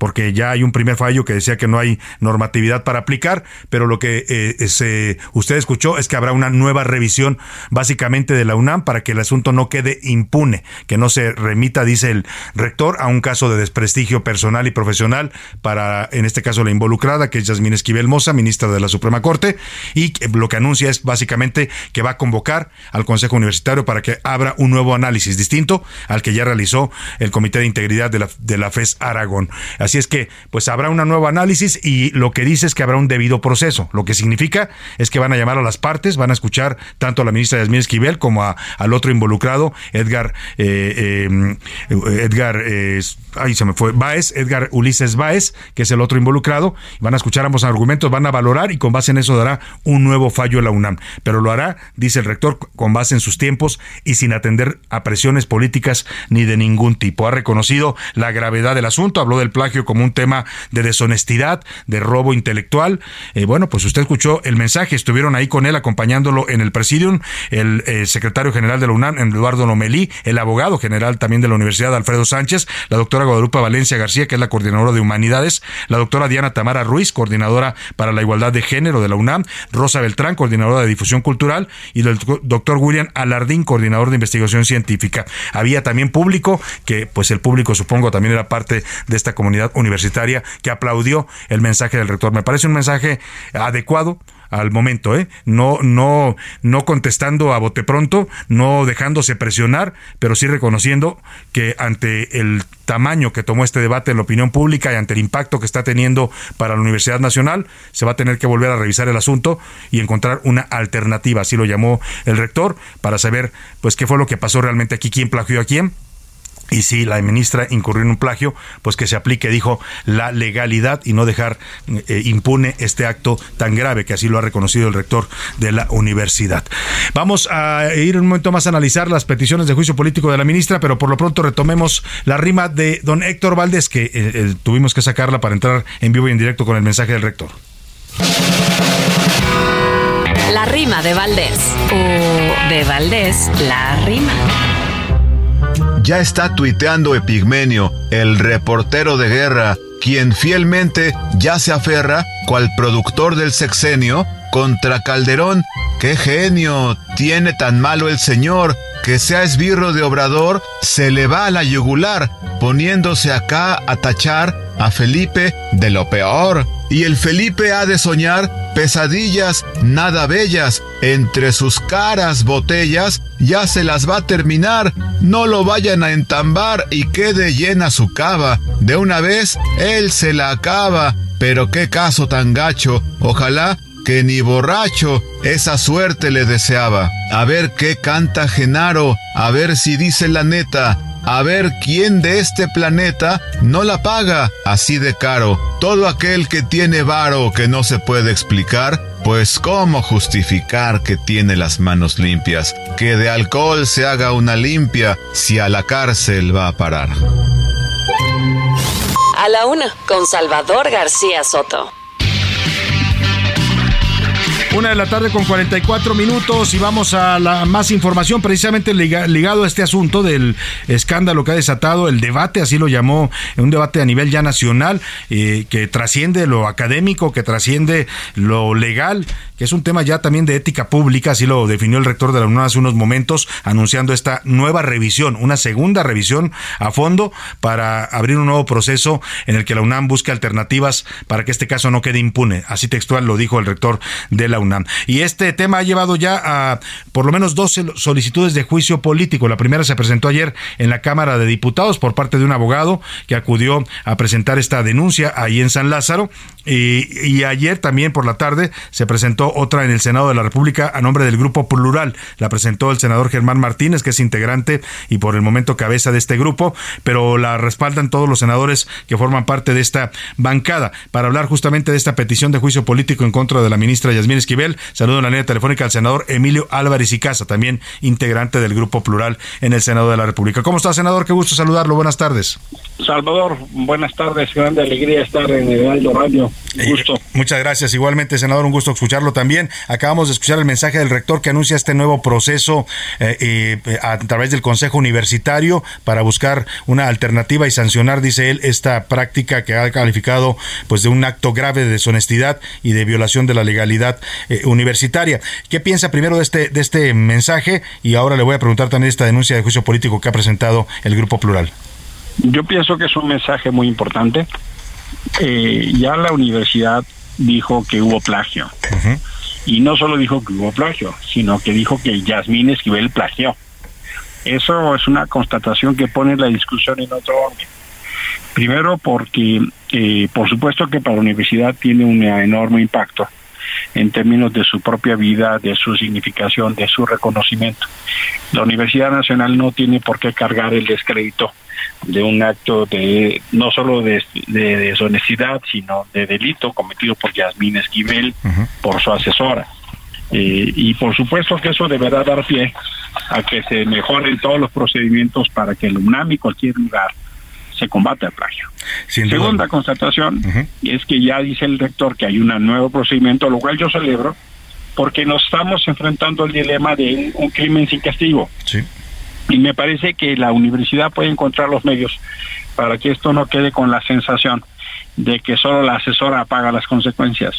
[SPEAKER 4] porque ya hay un primer fallo que decía que no hay normatividad para aplicar, pero lo que eh, se, usted escuchó es que habrá una nueva revisión básicamente de la UNAM para que el asunto no quede impune, que no se remita, dice el rector, a un caso de desprestigio personal y profesional para, en este caso, la involucrada, que es Yasmín Esquivel Moza, ministra de la Suprema Corte, y lo que anuncia es básicamente que va a convocar al Consejo Universitario para que abra un nuevo análisis distinto al que ya realizó el Comité de Integridad de la, de la FES Aragón. Es que, pues habrá un nuevo análisis y lo que dice es que habrá un debido proceso. Lo que significa es que van a llamar a las partes, van a escuchar tanto a la ministra Yasmín Esquivel como al otro involucrado, Edgar, eh, em, Edgar, eh, ahí se me fue, Baez, Edgar Ulises Baez, que es el otro involucrado. Van a escuchar ambos argumentos, van a valorar y con base en eso dará un nuevo fallo a la UNAM. Pero lo hará, dice el rector, con base en sus tiempos y sin atender a presiones políticas ni de ningún tipo. Ha reconocido la gravedad del asunto, habló del plagio como un tema de deshonestidad, de robo intelectual. Eh, bueno, pues usted escuchó el mensaje, estuvieron ahí con él acompañándolo en el presidium, el eh, secretario general de la UNAM, Eduardo Lomelí, el abogado general también de la Universidad, Alfredo Sánchez, la doctora Guadalupe Valencia García, que es la coordinadora de humanidades, la doctora Diana Tamara Ruiz, coordinadora para la igualdad de género de la UNAM, Rosa Beltrán, coordinadora de difusión cultural, y el doctor William Alardín, coordinador de investigación científica. Había también público, que pues el público supongo también era parte de esta comunidad universitaria que aplaudió el mensaje del rector. Me parece un mensaje adecuado al momento, ¿eh? No, no, no contestando a bote pronto, no dejándose presionar, pero sí reconociendo que ante el tamaño que tomó este debate en la opinión pública y ante el impacto que está teniendo para la Universidad Nacional, se va a tener que volver a revisar el asunto y encontrar una alternativa, así lo llamó el rector, para saber pues qué fue lo que pasó realmente aquí, quién plagió a quién y si la ministra incurrió en un plagio, pues que se aplique, dijo, la legalidad y no dejar eh, impune este acto tan grave que así lo ha reconocido el rector de la universidad. Vamos a ir un momento más a analizar las peticiones de juicio político de la ministra, pero por lo pronto retomemos la rima de don Héctor Valdés, que eh, eh, tuvimos que sacarla para entrar en vivo y en directo con el mensaje del rector.
[SPEAKER 1] La rima de Valdés. O de Valdés, la rima.
[SPEAKER 11] Ya está tuiteando Epigmenio, el reportero de guerra, quien fielmente ya se aferra, cual productor del sexenio, contra Calderón. ¡Qué genio! Tiene tan malo el señor que sea esbirro de obrador, se le va a la yugular, poniéndose acá a tachar a Felipe de lo peor. Y el Felipe ha de soñar pesadillas nada bellas, entre sus caras botellas, ya se las va a terminar, no lo vayan a entambar y quede llena su cava, de una vez él se la acaba, pero qué caso tan gacho, ojalá que ni borracho esa suerte le deseaba. A ver qué canta Genaro, a ver si dice la neta, a ver quién de este planeta no la paga así de caro. Todo aquel que tiene varo que no se puede explicar, pues cómo justificar que tiene las manos limpias, que de alcohol se haga una limpia si a la cárcel va a parar.
[SPEAKER 1] A la una, con Salvador García Soto.
[SPEAKER 4] Una de la tarde con 44 minutos y vamos a la más información precisamente ligado a este asunto del escándalo que ha desatado el debate, así lo llamó, un debate a nivel ya nacional eh, que trasciende lo académico, que trasciende lo legal, que es un tema ya también de ética pública, así lo definió el rector de la UNAM hace unos momentos, anunciando esta nueva revisión, una segunda revisión a fondo para abrir un nuevo proceso en el que la UNAM busque alternativas para que este caso no quede impune. Así textual lo dijo el rector de la Y este tema ha llevado ya a por lo menos dos solicitudes de juicio político. La primera se presentó ayer en la Cámara de Diputados por parte de un abogado que acudió a presentar esta denuncia ahí en San Lázaro. Y, ayer también por la tarde se presentó otra en el Senado de la República a nombre del Grupo Plural. La presentó el senador Germán Martínez, que es integrante y por el momento cabeza de este grupo, pero la respaldan todos los senadores que forman parte de esta bancada para hablar justamente de esta petición de juicio político en contra de la ministra Yasmín Esquivel. Saludo en la línea telefónica al senador Emilio Álvarez y Casa, también integrante del Grupo Plural en el Senado de la República. ¿Cómo está, senador? Qué gusto saludarlo. Buenas tardes.
[SPEAKER 12] Salvador, buenas tardes. Grande alegría estar en el Aldo Radio. Un gusto.
[SPEAKER 4] muchas gracias. Igualmente, senador, un gusto escucharlo también. Acabamos de escuchar el mensaje del rector que anuncia este nuevo proceso eh, eh, a través del Consejo Universitario para buscar una alternativa y sancionar, dice él, esta práctica que ha calificado pues de un acto grave de deshonestidad y de violación de la legalidad eh, universitaria. ¿Qué piensa primero de este, de este mensaje? Y ahora le voy a preguntar también esta denuncia de juicio político que ha presentado el Grupo Plural.
[SPEAKER 12] Yo pienso que es un mensaje muy importante. Eh, ya la universidad dijo que hubo plagio. Y no solo dijo que hubo plagio, sino que dijo que Yasmín Esquivel plagió. Eso es una constatación que pone la discusión en otro orden. Primero porque, eh, por supuesto que para la universidad tiene un enorme impacto en términos de su propia vida, de su significación, de su reconocimiento. La Universidad Nacional no tiene por qué cargar el descrédito de un acto de no solo de, deshonestidad, sino de delito cometido por Yasmín Esquivel, por su asesora. Eh, y por supuesto que eso deberá dar pie a que se mejoren todos los procedimientos para que el UNAM y cualquier lugar se combate el plagio. Segunda constatación es que ya dice el rector que hay un nuevo procedimiento, lo cual yo celebro, porque nos estamos enfrentando al dilema de un, crimen sin castigo. Y me parece que la universidad puede encontrar los medios para que esto no quede con la sensación de que solo la asesora paga las consecuencias.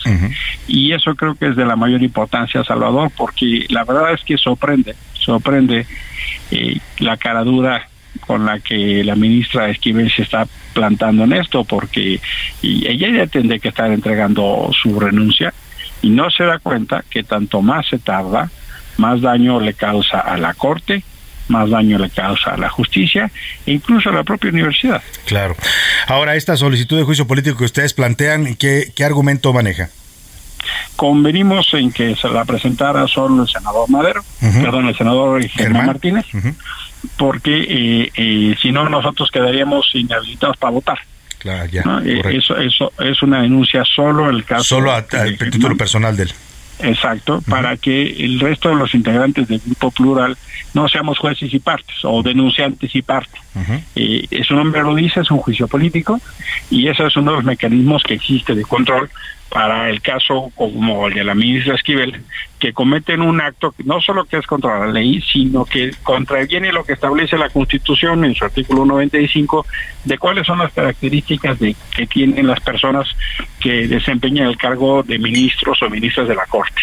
[SPEAKER 12] Y eso creo que es de la mayor importancia, Salvador, porque la verdad es que sorprende, sorprende eh, la caradura con la que la ministra Esquivel se está plantando en esto, porque ella ya tendría que estar entregando su renuncia y no se da cuenta que tanto más se tarda, más daño le causa a la Corte, más daño le causa a la justicia e incluso a la propia universidad.
[SPEAKER 4] Claro. Ahora, esta solicitud de juicio político que ustedes plantean, ¿qué, qué argumento maneja?
[SPEAKER 12] Convenimos en que se la presentara solo el senador Madero, perdón, el senador Germán, Martínez, porque eh, eh, si no nosotros quedaríamos inhabilitados para votar.
[SPEAKER 4] Claro, ya.
[SPEAKER 12] Eh, eso, eso es una denuncia solo el caso.
[SPEAKER 4] Solo a, título personal de él.
[SPEAKER 12] Exacto, para que el resto de los integrantes del grupo plural no seamos jueces y partes o denunciantes y partes. Eh, su nombre lo dice, es un juicio político y ese es uno de los mecanismos que existe de control para el caso como el de la ministra Esquivel, que cometen un acto que no solo que es contra la ley, sino que contraviene lo que establece la Constitución en su artículo 95 de cuáles son las características de que tienen las personas que desempeñan el cargo de ministros o ministras de la Corte.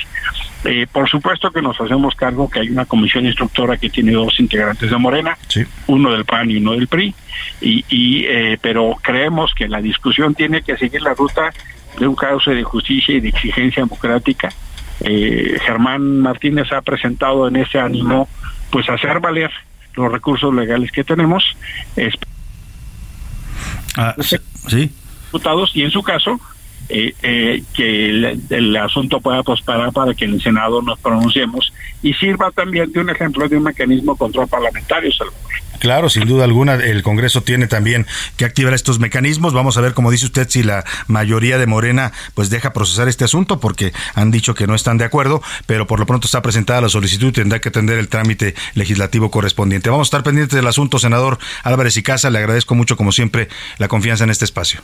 [SPEAKER 12] Eh, por supuesto que nos hacemos cargo que hay una comisión instructora que tiene dos integrantes de Morena, uno del PAN y uno del PRI, y, y eh, pero creemos que la discusión tiene que seguir la ruta de un caso de justicia y de exigencia democrática. Eh, Germán Martínez ha presentado en ese ánimo pues hacer valer los recursos legales que tenemos.
[SPEAKER 4] Ah, sí.
[SPEAKER 12] Diputados y en su caso eh, eh, que el, asunto pueda prosperar para que en el Senado nos pronunciemos y sirva también de un ejemplo de un mecanismo de control parlamentario,
[SPEAKER 4] Claro, sin duda alguna, el Congreso tiene también que activar estos mecanismos. Vamos a ver, como dice usted, si la mayoría de Morena pues deja procesar este asunto, porque han dicho que no están de acuerdo, pero por lo pronto está presentada la solicitud y tendrá que atender el trámite legislativo correspondiente. Vamos a estar pendientes del asunto, senador Álvarez y Casa. Le agradezco mucho, como siempre, la confianza en este espacio.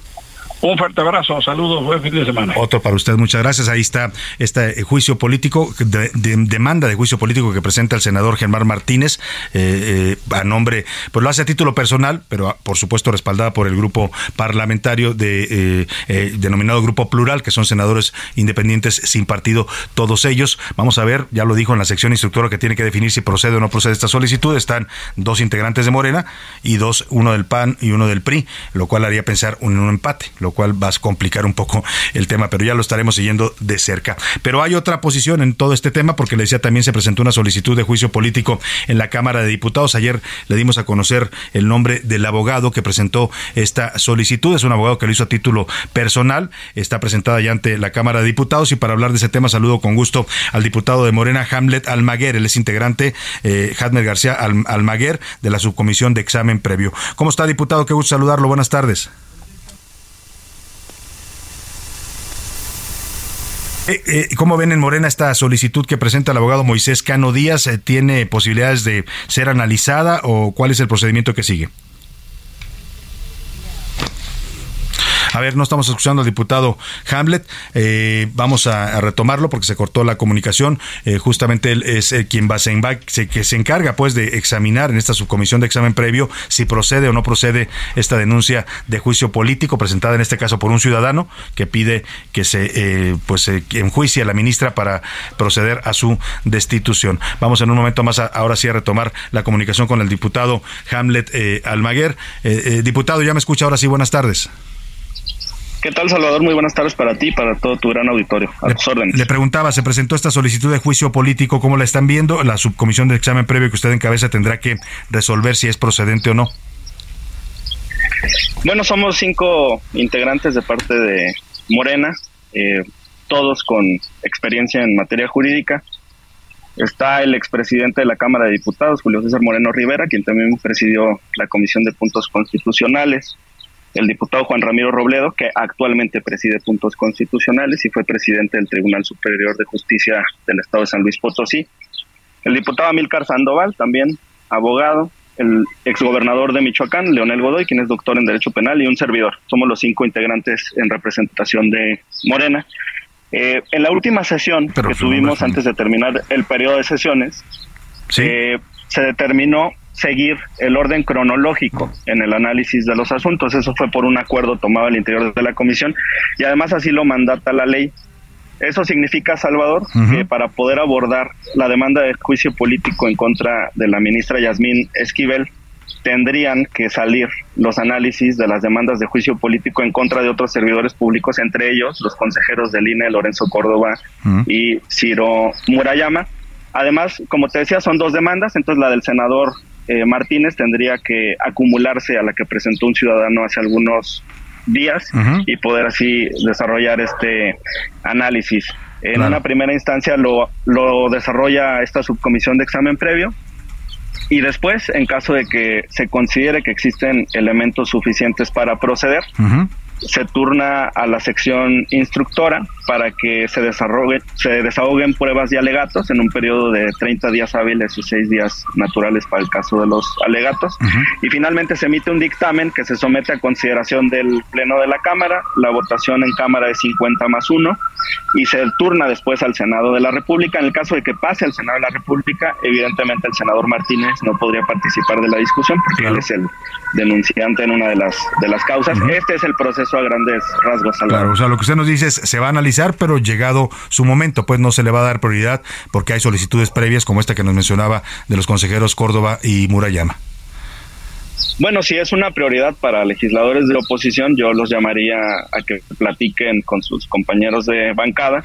[SPEAKER 12] Un fuerte abrazo, saludos, buen fin de semana.
[SPEAKER 4] Otro para usted, muchas gracias. Ahí está este juicio político, de, demanda de juicio político que presenta el senador Germán Martínez, eh, eh, a nombre, pues lo hace a título personal, pero por supuesto respaldada por el grupo parlamentario de eh, denominado Grupo Plural, que son senadores independientes sin partido, todos ellos. Vamos a ver, ya lo dijo en la sección instructora que tiene que definir si procede o no procede esta solicitud. Están dos integrantes de Morena y dos, uno del PAN y uno del PRI, lo cual haría pensar en un empate, lo cual va a complicar un poco el tema, pero ya lo estaremos siguiendo de cerca. Pero hay otra posición en todo este tema, porque le decía también se presentó una solicitud de juicio político en la Cámara de Diputados. Ayer le dimos a conocer el nombre del abogado que presentó esta solicitud. Es un abogado que lo hizo a título personal. Está presentada ya ante la Cámara de Diputados y para hablar de ese tema saludo con gusto al diputado de Morena, Hamlet Almaguer. Él es integrante, eh, García Almaguer, de la subcomisión de examen previo. ¿Cómo está, diputado? Qué gusto saludarlo. Buenas tardes. Eh, eh, ¿Cómo ven en Morena esta solicitud que presenta el abogado Moisés Cano Díaz? Eh, ¿Tiene posibilidades de ser analizada o cuál es el procedimiento que sigue? A ver, no estamos escuchando al diputado Hamlet. Eh, vamos a, retomarlo porque se cortó la comunicación. Eh, justamente él es eh, quien va, se, se, que se encarga pues de examinar en esta subcomisión de examen previo si procede o no procede esta denuncia de juicio político presentada en este caso por un ciudadano que pide que se pues enjuicie a la ministra para proceder a su destitución. Vamos en un momento más ahora sí a retomar la comunicación con el diputado Hamlet Almaguer. diputado, ya me escucha ahora sí. Buenas tardes.
[SPEAKER 13] ¿Qué tal, Salvador? Muy buenas tardes para ti y para todo tu gran auditorio. A
[SPEAKER 4] le, órdenes. Le preguntaba, se presentó esta solicitud de juicio político, ¿cómo la están viendo? La subcomisión de examen previo que usted encabeza tendrá que resolver si es procedente o no.
[SPEAKER 13] Bueno, somos cinco integrantes de parte de Morena, eh, todos con experiencia en materia jurídica. Está el expresidente de la Cámara de Diputados, Julio César Moreno Rivera, quien también presidió la Comisión de Puntos Constitucionales el diputado Juan Ramiro Robledo, que actualmente preside puntos constitucionales y fue presidente del Tribunal Superior de Justicia del Estado de San Luis Potosí, el diputado Amílcar Sandoval, también abogado, el exgobernador de Michoacán, Leonel Godoy, quien es doctor en Derecho Penal, y un servidor. Somos los cinco integrantes en representación de Morena. Eh, en la última sesión que tuvimos antes de terminar el periodo de sesiones, eh, se determinó seguir el orden cronológico en el análisis de los asuntos. Eso fue por un acuerdo tomado al interior de la comisión y además así lo mandata la ley. Eso significa, Salvador, que para poder abordar la demanda de juicio político en contra de la ministra Yasmín Esquivel, tendrían que salir los análisis de las demandas de juicio político en contra de otros servidores públicos, entre ellos los consejeros del INE, Lorenzo Córdoba y Ciro Murayama. Además, como te decía, son dos demandas, entonces la del senador eh, Martínez tendría que acumularse a la que presentó un ciudadano hace algunos días y poder así desarrollar este análisis. En una primera instancia lo, lo desarrolla esta subcomisión de examen previo y después, en caso de que se considere que existen elementos suficientes para proceder, se turna a la sección instructora para que se, desarrolle, se desahoguen pruebas y alegatos en un periodo de 30 días hábiles y 6 días naturales para el caso de los alegatos. Y finalmente se emite un dictamen que se somete a consideración del Pleno de la Cámara. La votación en Cámara es 50 más 1 y se turna después al Senado de la República. En el caso de que pase al Senado de la República, evidentemente el senador Martínez no podría participar de la discusión porque él es el denunciante en una de las de las causas. Este es el proceso a grandes rasgos.
[SPEAKER 4] Claro, o sea, lo que usted nos dice es se va a analizar, pero llegado su momento, pues no se le va a dar prioridad porque hay solicitudes previas como esta que nos mencionaba de los consejeros Córdoba y Murayama.
[SPEAKER 13] Bueno, si es una prioridad para legisladores de oposición, yo los llamaría a que platiquen con sus compañeros de bancada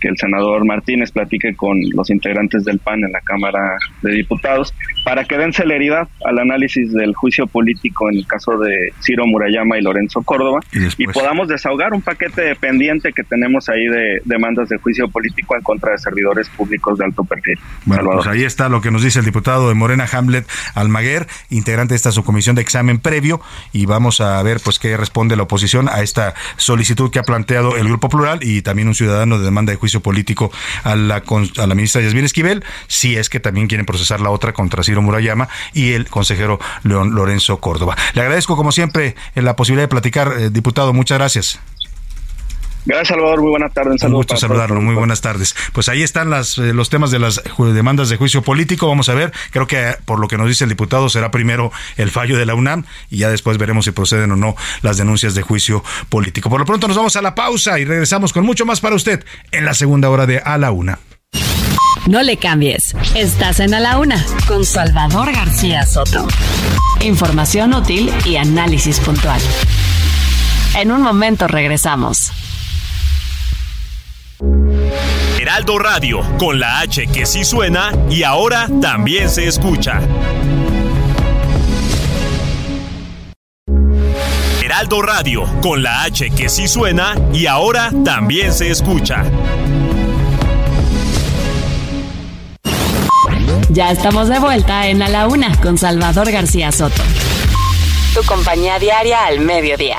[SPEAKER 13] que el senador Martínez platique con los integrantes del PAN en la Cámara de Diputados para que den celeridad al análisis del juicio político en el caso de Ciro Murayama y Lorenzo Córdoba. Y, podamos desahogar un paquete pendiente que tenemos ahí de demandas de juicio político en contra de servidores públicos de alto perfil.
[SPEAKER 4] Bueno, pues ahí está lo que nos dice el diputado de Morena Hamlet Almaguer, integrante de esta subcomisión de examen previo y vamos a ver pues qué responde la oposición a esta solicitud que ha planteado el Grupo Plural y también un ciudadano de demanda de juicio político a la, a la ministra Yasmín Esquivel, si es que también quieren procesar la otra contra Ciro Murayama y el consejero León Lorenzo Córdoba. Le agradezco, como siempre, la posibilidad de platicar, eh, diputado. Muchas gracias.
[SPEAKER 13] Gracias, Salvador. Muy buenas tardes.
[SPEAKER 4] Un, gusto saludarlo. Muy buenas tardes. Pues ahí están las, eh, los temas de las demandas de juicio político. Vamos a ver. Creo que por lo que nos dice el diputado será primero el fallo de la UNAM y ya después veremos si proceden o no las denuncias de juicio político. Por lo pronto nos vamos a la pausa y regresamos con mucho más para usted en la segunda hora de A la Una.
[SPEAKER 1] No le cambies. Estás en A la Una con Salvador García Soto. Información útil y análisis puntual. En un momento regresamos.
[SPEAKER 14] Heraldo Radio, con la H que sí suena y ahora también se escucha. Heraldo Radio, con la H que sí suena y ahora también se escucha.
[SPEAKER 1] Ya estamos de vuelta en A la Una con Salvador García Soto. Tu compañía diaria al mediodía.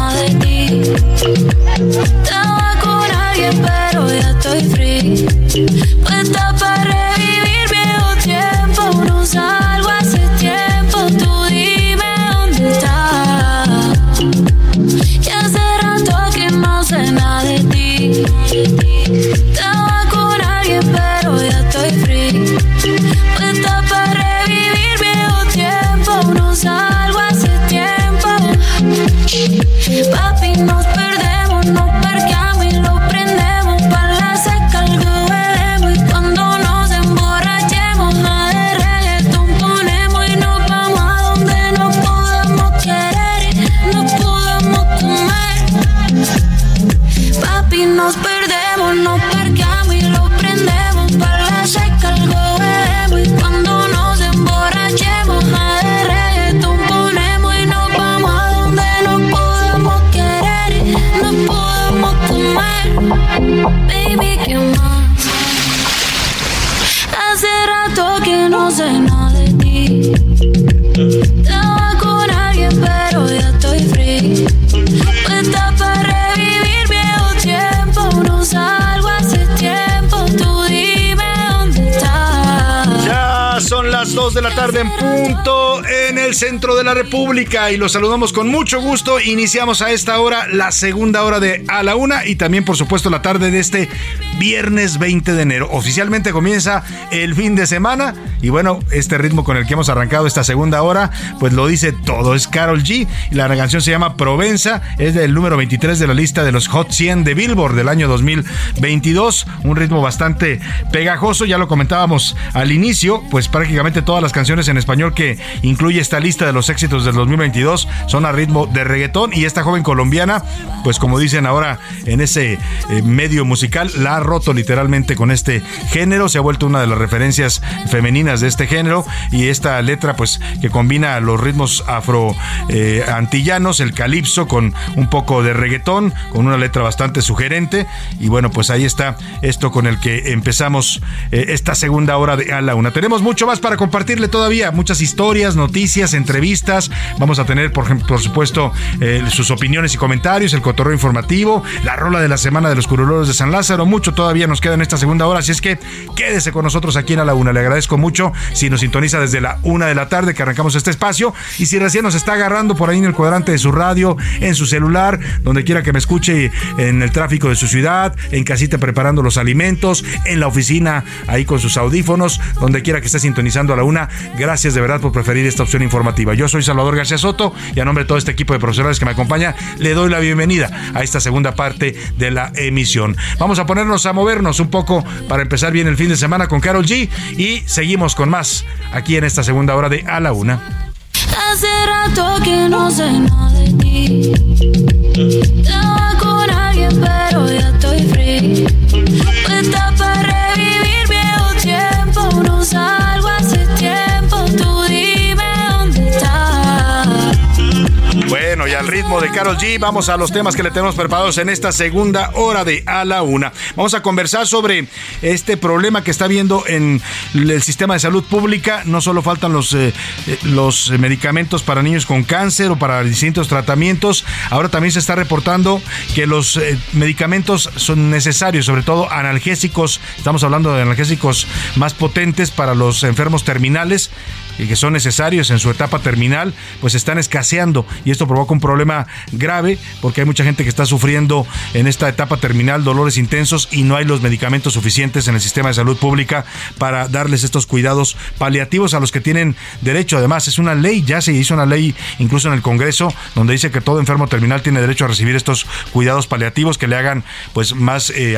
[SPEAKER 15] Estaba
[SPEAKER 4] tarde en punto en el centro de la República y los saludamos con mucho gusto. Iniciamos a esta hora la segunda hora de A la Una y también por supuesto la tarde de este viernes 20 de enero. Oficialmente comienza el fin de semana y bueno, este ritmo con el que hemos arrancado esta segunda hora pues lo dice todo. Es Carol G y la canción se llama Provenza, es del número 23 de la lista de los Hot 100 de Billboard del año 2022. Un ritmo bastante pegajoso, ya lo comentábamos al inicio, pues prácticamente todas las canciones en español que incluye esta lista de los éxitos del 2022 son a ritmo de reggaetón y esta joven colombiana, pues como dicen ahora en ese eh, medio musical, la roto literalmente con este género, se ha vuelto una de las referencias femeninas de este género y esta letra pues que combina los ritmos afro eh, antillanos, el calipso con un poco de reggaetón, con una letra bastante sugerente y bueno pues ahí está esto con el que empezamos eh, esta segunda hora de A la Una. Tenemos mucho más para compartirle todavía, muchas historias, noticias, entrevistas. Vamos a tener, por, ejemplo, por supuesto, eh, sus opiniones y comentarios, el cotorreo informativo, la rola de la semana de los curuleros de San Lázaro. Mucho todavía nos queda en esta segunda hora, así es que quédese con nosotros aquí en A la Una. Le agradezco mucho si nos sintoniza desde la una de la tarde que arrancamos este espacio y si recién nos está agarrando por ahí en el cuadrante de su radio, en su celular, donde quiera que me escuche en el tráfico de su ciudad, en casita preparando los alimentos, en la oficina ahí con sus audífonos, donde quiera que esté sintonizando a la una. Gracias de verdad por preferir esta opción informativa. Yo soy Salvador García Soto y a nombre de todo este equipo de profesionales que me acompaña, le doy la bienvenida a esta segunda parte de la emisión. Vamos a ponernos a movernos un poco para empezar bien el fin de semana con Carol G y seguimos con más aquí en esta segunda hora de A la Una. Bueno, y al ritmo de Carol G, vamos a los temas que le tenemos preparados en esta segunda hora de A la Una. Vamos a conversar sobre este problema que está habiendo en el sistema de salud pública. No solo faltan los, eh, eh, los medicamentos para niños con cáncer o para distintos tratamientos, ahora también se está reportando que los eh, medicamentos son necesarios, sobre todo analgésicos. Estamos hablando de analgésicos más potentes para los enfermos terminales y que son necesarios en su etapa terminal, pues están escaseando y esto provoca un problema grave porque hay mucha gente que está sufriendo en esta etapa terminal dolores intensos y no hay los medicamentos suficientes en el sistema de salud pública para darles estos cuidados paliativos a los que tienen derecho. Además, es una ley, ya se hizo una ley incluso en el Congreso donde dice que todo enfermo terminal tiene derecho a recibir estos cuidados paliativos que le hagan pues más, eh,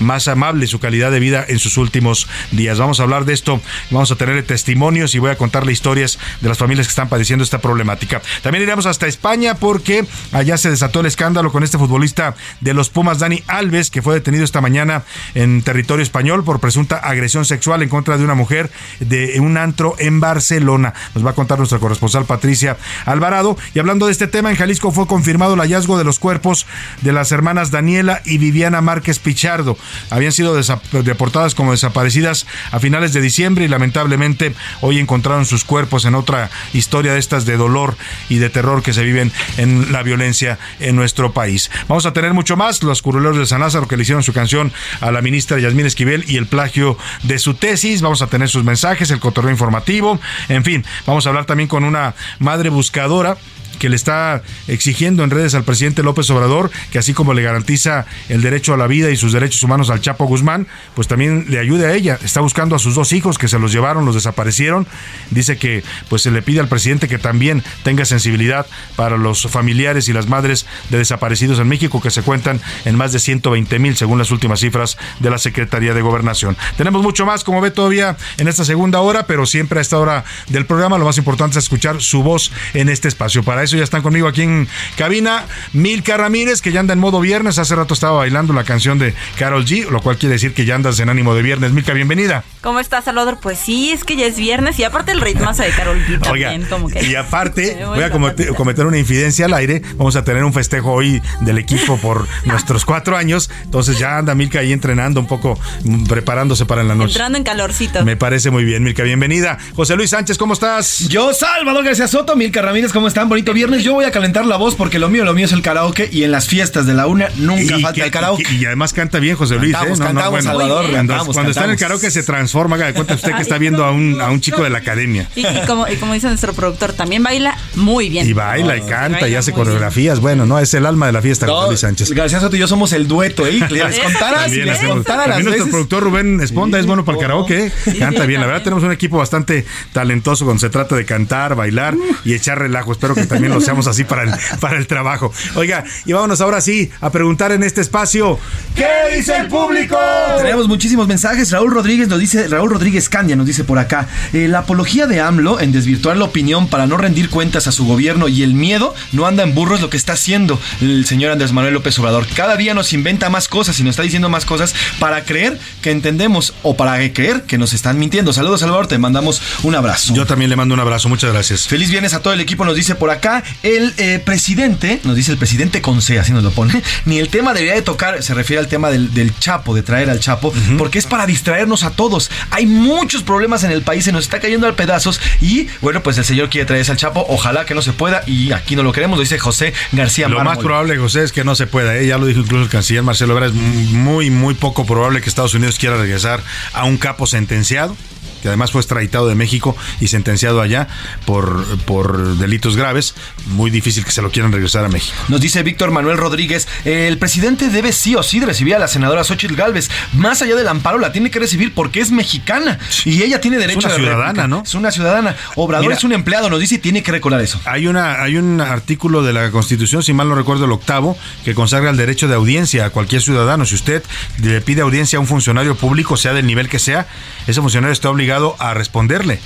[SPEAKER 4] más amable su calidad de vida en sus últimos días. Vamos a hablar de esto, vamos a tener testimonios y voy a contarle historias de las familias que están padeciendo esta problemática. También iremos hasta España porque allá se desató el escándalo con este futbolista de los Pumas, Dani Alves, que fue detenido esta mañana en territorio español por presunta agresión sexual en contra de una mujer de un antro en Barcelona. Nos va a contar nuestra corresponsal Patricia Alvarado. Y hablando de este tema, en Jalisco fue confirmado el hallazgo de los cuerpos de las hermanas Daniela y Viviana Márquez Pichardo. Habían sido deportadas como desaparecidas a finales de diciembre y lamentablemente hoy encontraron sus cuerpos en otra historia de estas de dolor y de terror que se viven en la violencia en nuestro país. Vamos a tener mucho más, los curuleros de San Lázaro que le hicieron su canción a la ministra Yasmín Esquivel y el plagio de su tesis, vamos a tener sus mensajes, el cotorreo informativo, en fin, vamos a hablar también con una madre buscadora que le está exigiendo en redes al presidente López Obrador que así como le garantiza el derecho a la vida y sus derechos humanos al Chapo Guzmán, pues también le ayude a ella. Está buscando a sus dos hijos que se los llevaron, los desaparecieron. Dice que pues se le pide al presidente que también tenga sensibilidad para los familiares y las madres de desaparecidos en México que se cuentan en más de 120 mil según las últimas cifras de la Secretaría de Gobernación. Tenemos mucho más, como ve todavía en esta segunda hora, pero siempre a esta hora del programa lo más importante es escuchar su voz en este espacio. Para eso ya están conmigo aquí en cabina Milka Ramírez, que ya anda en modo viernes. Hace rato estaba bailando la canción de Carol G, lo cual quiere decir que ya andas en ánimo de viernes. Milka, bienvenida.
[SPEAKER 16] ¿Cómo estás, Salvador? Pues sí, es que ya es viernes y aparte el ritmazo de Carol G
[SPEAKER 4] Oiga,
[SPEAKER 16] también, como que...
[SPEAKER 4] y aparte, voy a cometer, cometer una infidencia al aire. Vamos a tener un festejo hoy del equipo por nuestros cuatro años. Entonces ya anda Milka ahí entrenando un poco, mm, preparándose para en la noche.
[SPEAKER 16] Entrando en calorcito.
[SPEAKER 4] Me parece muy bien, Milka. Bienvenida. José Luis Sánchez, ¿cómo estás?
[SPEAKER 17] Yo, Salvador García Soto, Milka Ramírez, ¿cómo están? Bonito
[SPEAKER 8] viernes yo voy a calentar la voz porque lo mío, lo mío es el karaoke y en las fiestas de la una nunca
[SPEAKER 4] Y
[SPEAKER 8] falta
[SPEAKER 4] que-
[SPEAKER 8] el karaoke.
[SPEAKER 4] Y, y además canta bien José Luis.
[SPEAKER 8] Cantamos,
[SPEAKER 4] ¿eh? No, no,
[SPEAKER 8] cantamos,
[SPEAKER 4] bueno.
[SPEAKER 8] Salvador,
[SPEAKER 4] Cuando,
[SPEAKER 8] cantamos,
[SPEAKER 4] cuando está en el karaoke se transforma. Haga de cuenta usted que está viendo a un, a un chico de la academia.
[SPEAKER 16] Y, y como, y como dice nuestro productor, también baila muy bien.
[SPEAKER 4] Y baila y canta y hace
[SPEAKER 16] bien.
[SPEAKER 4] coreografías. Bueno, no, es el alma de la fiesta, José Luis Sánchez.
[SPEAKER 8] García Soto y yo somos el dueto, ¿eh? Les les contara las
[SPEAKER 4] también nuestro
[SPEAKER 8] veces.
[SPEAKER 4] productor Rubén Esponda es bueno para el karaoke, ¿eh? canta bien. La verdad tenemos un equipo bastante talentoso cuando se trata de cantar, bailar y echar relajo. Espero que también lo seamos así para el, para el trabajo. Oiga, y vámonos ahora sí a preguntar en este espacio, ¿qué dice el público?
[SPEAKER 8] Tenemos muchísimos mensajes. Raúl Rodríguez nos dice, Raúl Rodríguez Candia nos dice por acá, eh, la apología de AMLO en desvirtuar la opinión para no rendir cuentas a su gobierno y el miedo no anda en burro es lo que está haciendo el señor Andrés Manuel López Obrador. Cada día nos inventa más cosas y nos está diciendo más cosas para creer que entendemos o para creer que nos están mintiendo. Saludos Salvador, te mandamos un abrazo.
[SPEAKER 4] Yo también le mando un abrazo, muchas gracias.
[SPEAKER 8] Feliz viernes a todo el equipo, nos dice por acá. El eh, presidente, nos dice el presidente con C, así nos lo pone. Ni el tema debería de tocar, se refiere al tema del, del Chapo, de traer al Chapo, porque es para distraernos a todos. Hay muchos problemas en el país, se nos está cayendo al pedazos. Y bueno, pues el señor quiere traerse al Chapo. Ojalá que no se pueda. Y aquí no lo queremos, lo dice José García
[SPEAKER 4] Lo más probable, José, es que no se pueda. ¿eh? Ya lo dijo incluso el canciller Marcelo Ebrard. Es muy, muy poco probable que Estados Unidos quiera regresar a un capo sentenciado que además fue extraditado de México y sentenciado allá por, por delitos graves, muy difícil que se lo quieran regresar a México.
[SPEAKER 8] Nos dice Víctor Manuel Rodríguez, el presidente debe sí o sí de recibir a la senadora Xochitl Galvez. Más allá del amparo, la tiene que recibir porque es mexicana y ella tiene derecho
[SPEAKER 4] una
[SPEAKER 8] de
[SPEAKER 4] ciudadana,
[SPEAKER 8] réplica.
[SPEAKER 4] ¿no?
[SPEAKER 8] Es una ciudadana. Obrador
[SPEAKER 4] Mira.
[SPEAKER 8] es un empleado, nos dice y tiene que recordar eso.
[SPEAKER 4] Hay, una, hay un artículo de la Constitución, si mal no recuerdo, el octavo, que consagra el derecho de audiencia a cualquier ciudadano. Si usted le pide audiencia a un funcionario público, sea del nivel que sea, ese funcionario está obligado a responderle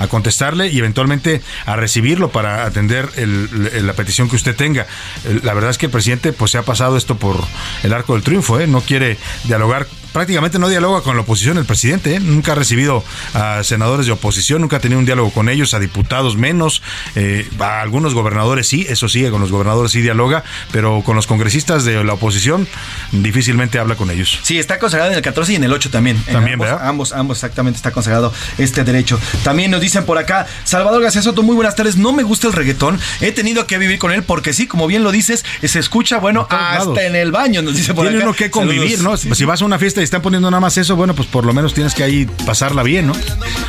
[SPEAKER 4] a contestarle y eventualmente a recibirlo para atender el- la petición que usted tenga. El- La verdad es que el presidente pues se ha pasado esto por el arco del triunfo, ¿eh? no quiere dialogar, prácticamente no dialoga con la oposición el presidente, ¿eh? nunca ha recibido a senadores de oposición, nunca ha tenido un diálogo con ellos, a diputados menos, eh, a algunos gobernadores sí, eso sí, con los gobernadores sí dialoga, pero con los congresistas de la oposición difícilmente habla con ellos.
[SPEAKER 8] Sí, está consagrado en el 14 y en el 8 también. Ambos,
[SPEAKER 4] ¿verdad?
[SPEAKER 8] ambos, ambos exactamente está consagrado este derecho. También nos dicen por acá, Salvador García Soto, muy buenas tardes. No me gusta el reggaetón. He tenido que vivir con él porque sí, como bien lo dices, se escucha, bueno, hasta
[SPEAKER 4] lados.
[SPEAKER 8] en el baño, nos dice por
[SPEAKER 4] Tiene
[SPEAKER 8] acá.
[SPEAKER 4] uno que convivir,
[SPEAKER 8] Saludos.
[SPEAKER 4] ¿no? Si vas a una fiesta están poniendo nada más eso, bueno, pues por lo menos tienes que ahí pasarla bien, ¿no?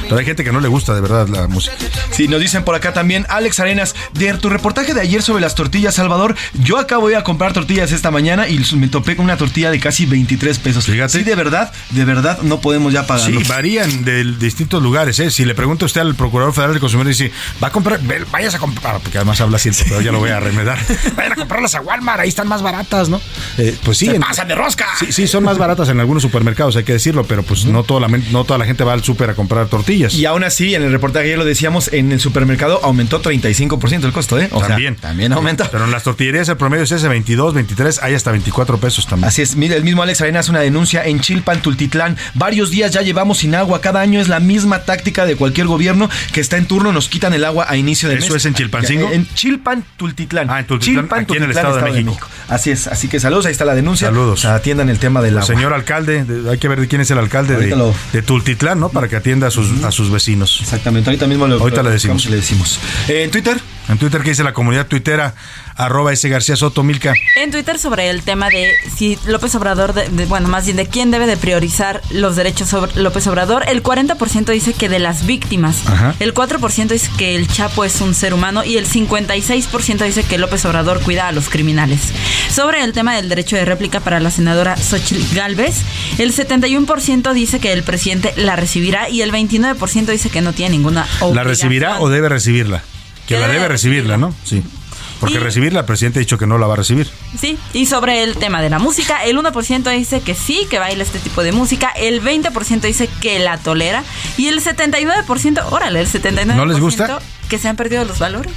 [SPEAKER 4] Pero hay gente que no le gusta de verdad la música.
[SPEAKER 8] Sí, nos dicen por acá también, Alex Arenas, de tu reportaje de ayer sobre las tortillas, Salvador, yo acabo de ir a comprar tortillas esta mañana y me topé con una tortilla de casi 23 pesos. Sí, de verdad, de verdad no podemos ya pagarlo.
[SPEAKER 4] Sí, varían de distintos lugares, ¿eh? Si le pregunta usted al Procurador Federal del Consumidor y dice, va a comprar, vayas a comprar, porque además habla así, pero ya lo voy a remedar. Vayan a comprarlas a Walmart, ahí están más baratas, ¿no? Eh, pues sí. En-
[SPEAKER 8] pasan de rosca.
[SPEAKER 4] Sí, sí, son más baratas en algunos supermercados, hay que decirlo, pero pues no, toda la, no toda la gente va al súper a comprar tortillas.
[SPEAKER 8] Y aún así, en el reportaje ya lo decíamos, en el supermercado aumentó 35% el costo, ¿eh? O sea,
[SPEAKER 4] también.
[SPEAKER 8] también aumenta.
[SPEAKER 4] Pero en las tortillerías el promedio es ese 22, 23, hay hasta 24 pesos también.
[SPEAKER 8] Así es, mira, el mismo Alex Arenas hace una denuncia en Chilpan, Tultitlán. Varios días ya llevamos sin agua. Cada año es la misma táctica de cualquier gobierno que está en turno, nos quitan el agua a inicio de mes.
[SPEAKER 4] ¿Eso es en Chilpancingo?
[SPEAKER 8] En Chilpan, Tultitlán.
[SPEAKER 4] Ah, en Tultitlán, aquí en el Estado de México.
[SPEAKER 8] Así es, así que saludos, ahí está la denuncia.
[SPEAKER 4] Saludos.
[SPEAKER 8] O sea, atiendan el tema del agua.
[SPEAKER 4] Señor alcalde, de- hay que ver quién es el alcalde de,
[SPEAKER 8] Ahorita lo-
[SPEAKER 4] de Tultitlán, ¿no? Para que atienda a sus, a sus vecinos.
[SPEAKER 8] Exactamente, ahorita mismo lo,
[SPEAKER 4] Ahorita
[SPEAKER 8] lo-
[SPEAKER 4] le decimos.
[SPEAKER 8] le decimos. Eh, en Twitter.
[SPEAKER 4] En Twitter, ¿qué dice la comunidad tuitera? Arroba ese García Soto Milka.
[SPEAKER 16] En Twitter sobre el tema de si López Obrador, de- de- bueno, más bien de quién debe de priorizar los derechos sobre López Obrador, el 40% dice que de las víctimas,
[SPEAKER 4] Ajá.
[SPEAKER 16] el 4% dice que el Chapo es un ser humano y el 56% dice que López Obrador cuida a los criminales. Sobre el tema del derecho de réplica para la senadora Xochitl Galvez, el 71% dice que el presidente la recibirá y el 29% dice que no tiene ninguna obligación.
[SPEAKER 4] ¿La recibirá o debe recibirla? Que la
[SPEAKER 16] debe
[SPEAKER 4] debe recibirla, ¿no? Sí. Porque
[SPEAKER 16] Y-
[SPEAKER 4] recibirla, el presidente ha dicho que no la va a recibir.
[SPEAKER 16] Sí, y sobre el tema de la música, el 1% dice que sí, que baila este tipo de música, el 20% dice que la tolera y el 79%, órale, el 79%
[SPEAKER 4] ¿No les gusta?
[SPEAKER 16] que se han perdido los valores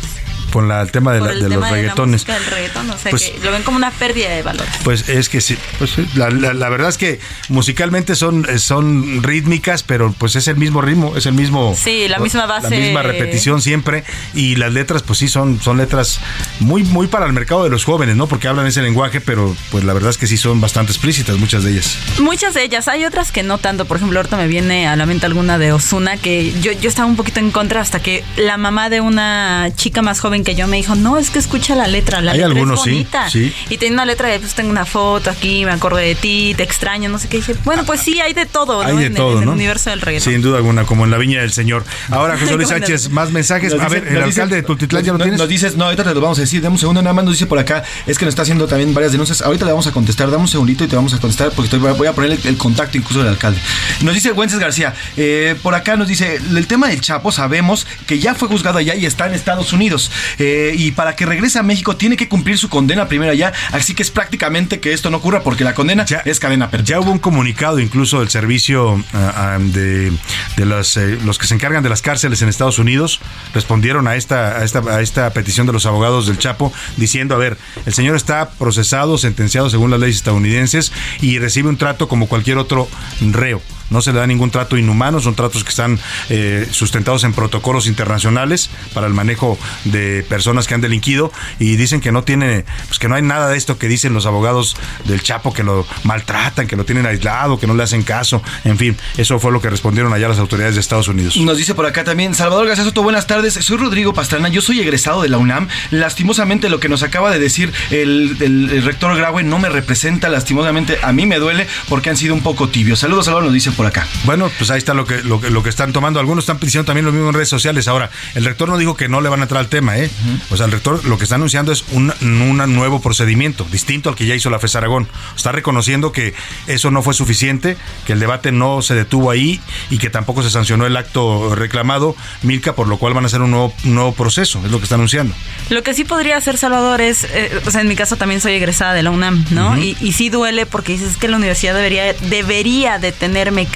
[SPEAKER 4] Con la- el tema de, la-
[SPEAKER 16] el
[SPEAKER 4] de
[SPEAKER 16] tema
[SPEAKER 4] los
[SPEAKER 16] de la
[SPEAKER 4] reggaetones.
[SPEAKER 16] reggaetón, o sea,
[SPEAKER 4] Pues-
[SPEAKER 16] que lo ven como una pérdida de valores.
[SPEAKER 4] Pues es que sí, pues la, verdad es que musicalmente son, son rítmicas, pero pues es el mismo ritmo, es el mismo...
[SPEAKER 16] Sí, la misma base.
[SPEAKER 4] La misma repetición siempre y las letras pues sí son, son letras muy, muy para el mercado de los jóvenes, ¿no? Porque hablan ese lenguaje, pero pues la verdad es que sí son bastante explícitas muchas de ellas.
[SPEAKER 16] Muchas de ellas, hay otras que no tanto. Por ejemplo, ahorita me viene a la mente alguna de Osuna que yo, yo estaba un poquito en contra hasta que la mamá de una chica más joven joven que yo me dijo, no, es que escucha la letra, la
[SPEAKER 4] Hay
[SPEAKER 16] letra
[SPEAKER 4] algunos,
[SPEAKER 16] es bonita.
[SPEAKER 4] sí.
[SPEAKER 16] Y tenía una letra de, pues tengo una foto aquí, me acordé de ti, te extraño, no sé qué. Dije, bueno, pues sí, hay de todo,
[SPEAKER 4] Hay
[SPEAKER 16] ¿no?
[SPEAKER 4] de
[SPEAKER 16] en, el-
[SPEAKER 4] todo,
[SPEAKER 16] en
[SPEAKER 4] ¿no?
[SPEAKER 16] el universo del reggaetón.
[SPEAKER 4] Sin duda alguna, como en la viña del Señor. Ahora, José Luis Sánchez, más mensajes.
[SPEAKER 8] Nos
[SPEAKER 4] A
[SPEAKER 8] dice-
[SPEAKER 4] ver, el
[SPEAKER 8] nos dice-
[SPEAKER 4] alcalde de Tultitlán ya lo
[SPEAKER 8] nos-
[SPEAKER 4] tienes.
[SPEAKER 8] Nos dices, no, ahorita te lo vamos a decir. Dame un segundo, nada más nos dice por acá. Es que nos está haciendo también varias denuncias. Ahorita le vamos a contestar. Dame un segundito y te vamos a contestar porque estoy- voy a poner el, el contacto incluso del alcalde. Nos dice Güences García. eh, por acá nos dice: el tema del Chapo sabemos que ya fue juzgado allá y está en Estados Unidos. Eh, y para que regrese a México tiene que cumplir su condena primero allá. Así que es prácticamente que esto no ocurra porque la condena es cadena perpetua.
[SPEAKER 4] Ya hubo un comunicado incluso del servicio ah, ah, de, de los, eh, los que se encargan de las cárceles en Estados Unidos, respondieron a esta, a, esta, a esta petición de los abogados del Chapo diciendo, a ver, el señor está procesado, sentenciado según las leyes estadounidenses y recibe un trato como cualquier otro reo. No se le da ningún trato inhumano, son tratos que están eh, sustentados en protocolos internacionales para el manejo de personas que han delinquido y dicen que no tiene, pues que no hay nada de esto que dicen los abogados del Chapo que lo maltratan, que lo tienen aislado, que no le hacen caso, en fin, eso fue lo que respondieron allá las autoridades de Estados Unidos.
[SPEAKER 8] Nos dice por acá también Salvador García Soto, buenas tardes. Soy Rodrigo Pastrana, yo soy egresado de la UNAM. Lastimosamente lo que nos acaba de decir el, el- rector Graue no me representa, lastimosamente a mí me duele porque han sido un poco tibios. Saludos, Salvador, nos dice por acá.
[SPEAKER 4] Bueno, pues ahí está lo que, lo, que- lo que están tomando. Algunos están diciendo también lo mismo en redes sociales. Ahora, el rector no dijo que no le van a entrar al tema, ¿eh? O sea, el rector lo que está anunciando es un, un nuevo procedimiento, distinto al que ya hizo la FES Aragón. Está reconociendo que eso no fue suficiente, que el debate no se detuvo ahí y que tampoco se sancionó el acto reclamado, Milka, por lo cual van a hacer un nuevo, un nuevo proceso, es lo que está anunciando.
[SPEAKER 16] Lo que sí podría hacer Salvador es, eh, o sea, en mi caso también soy egresada de la UNAM, ¿no? Y, y sí duele porque dices que la universidad debería, debería de tener mecanismos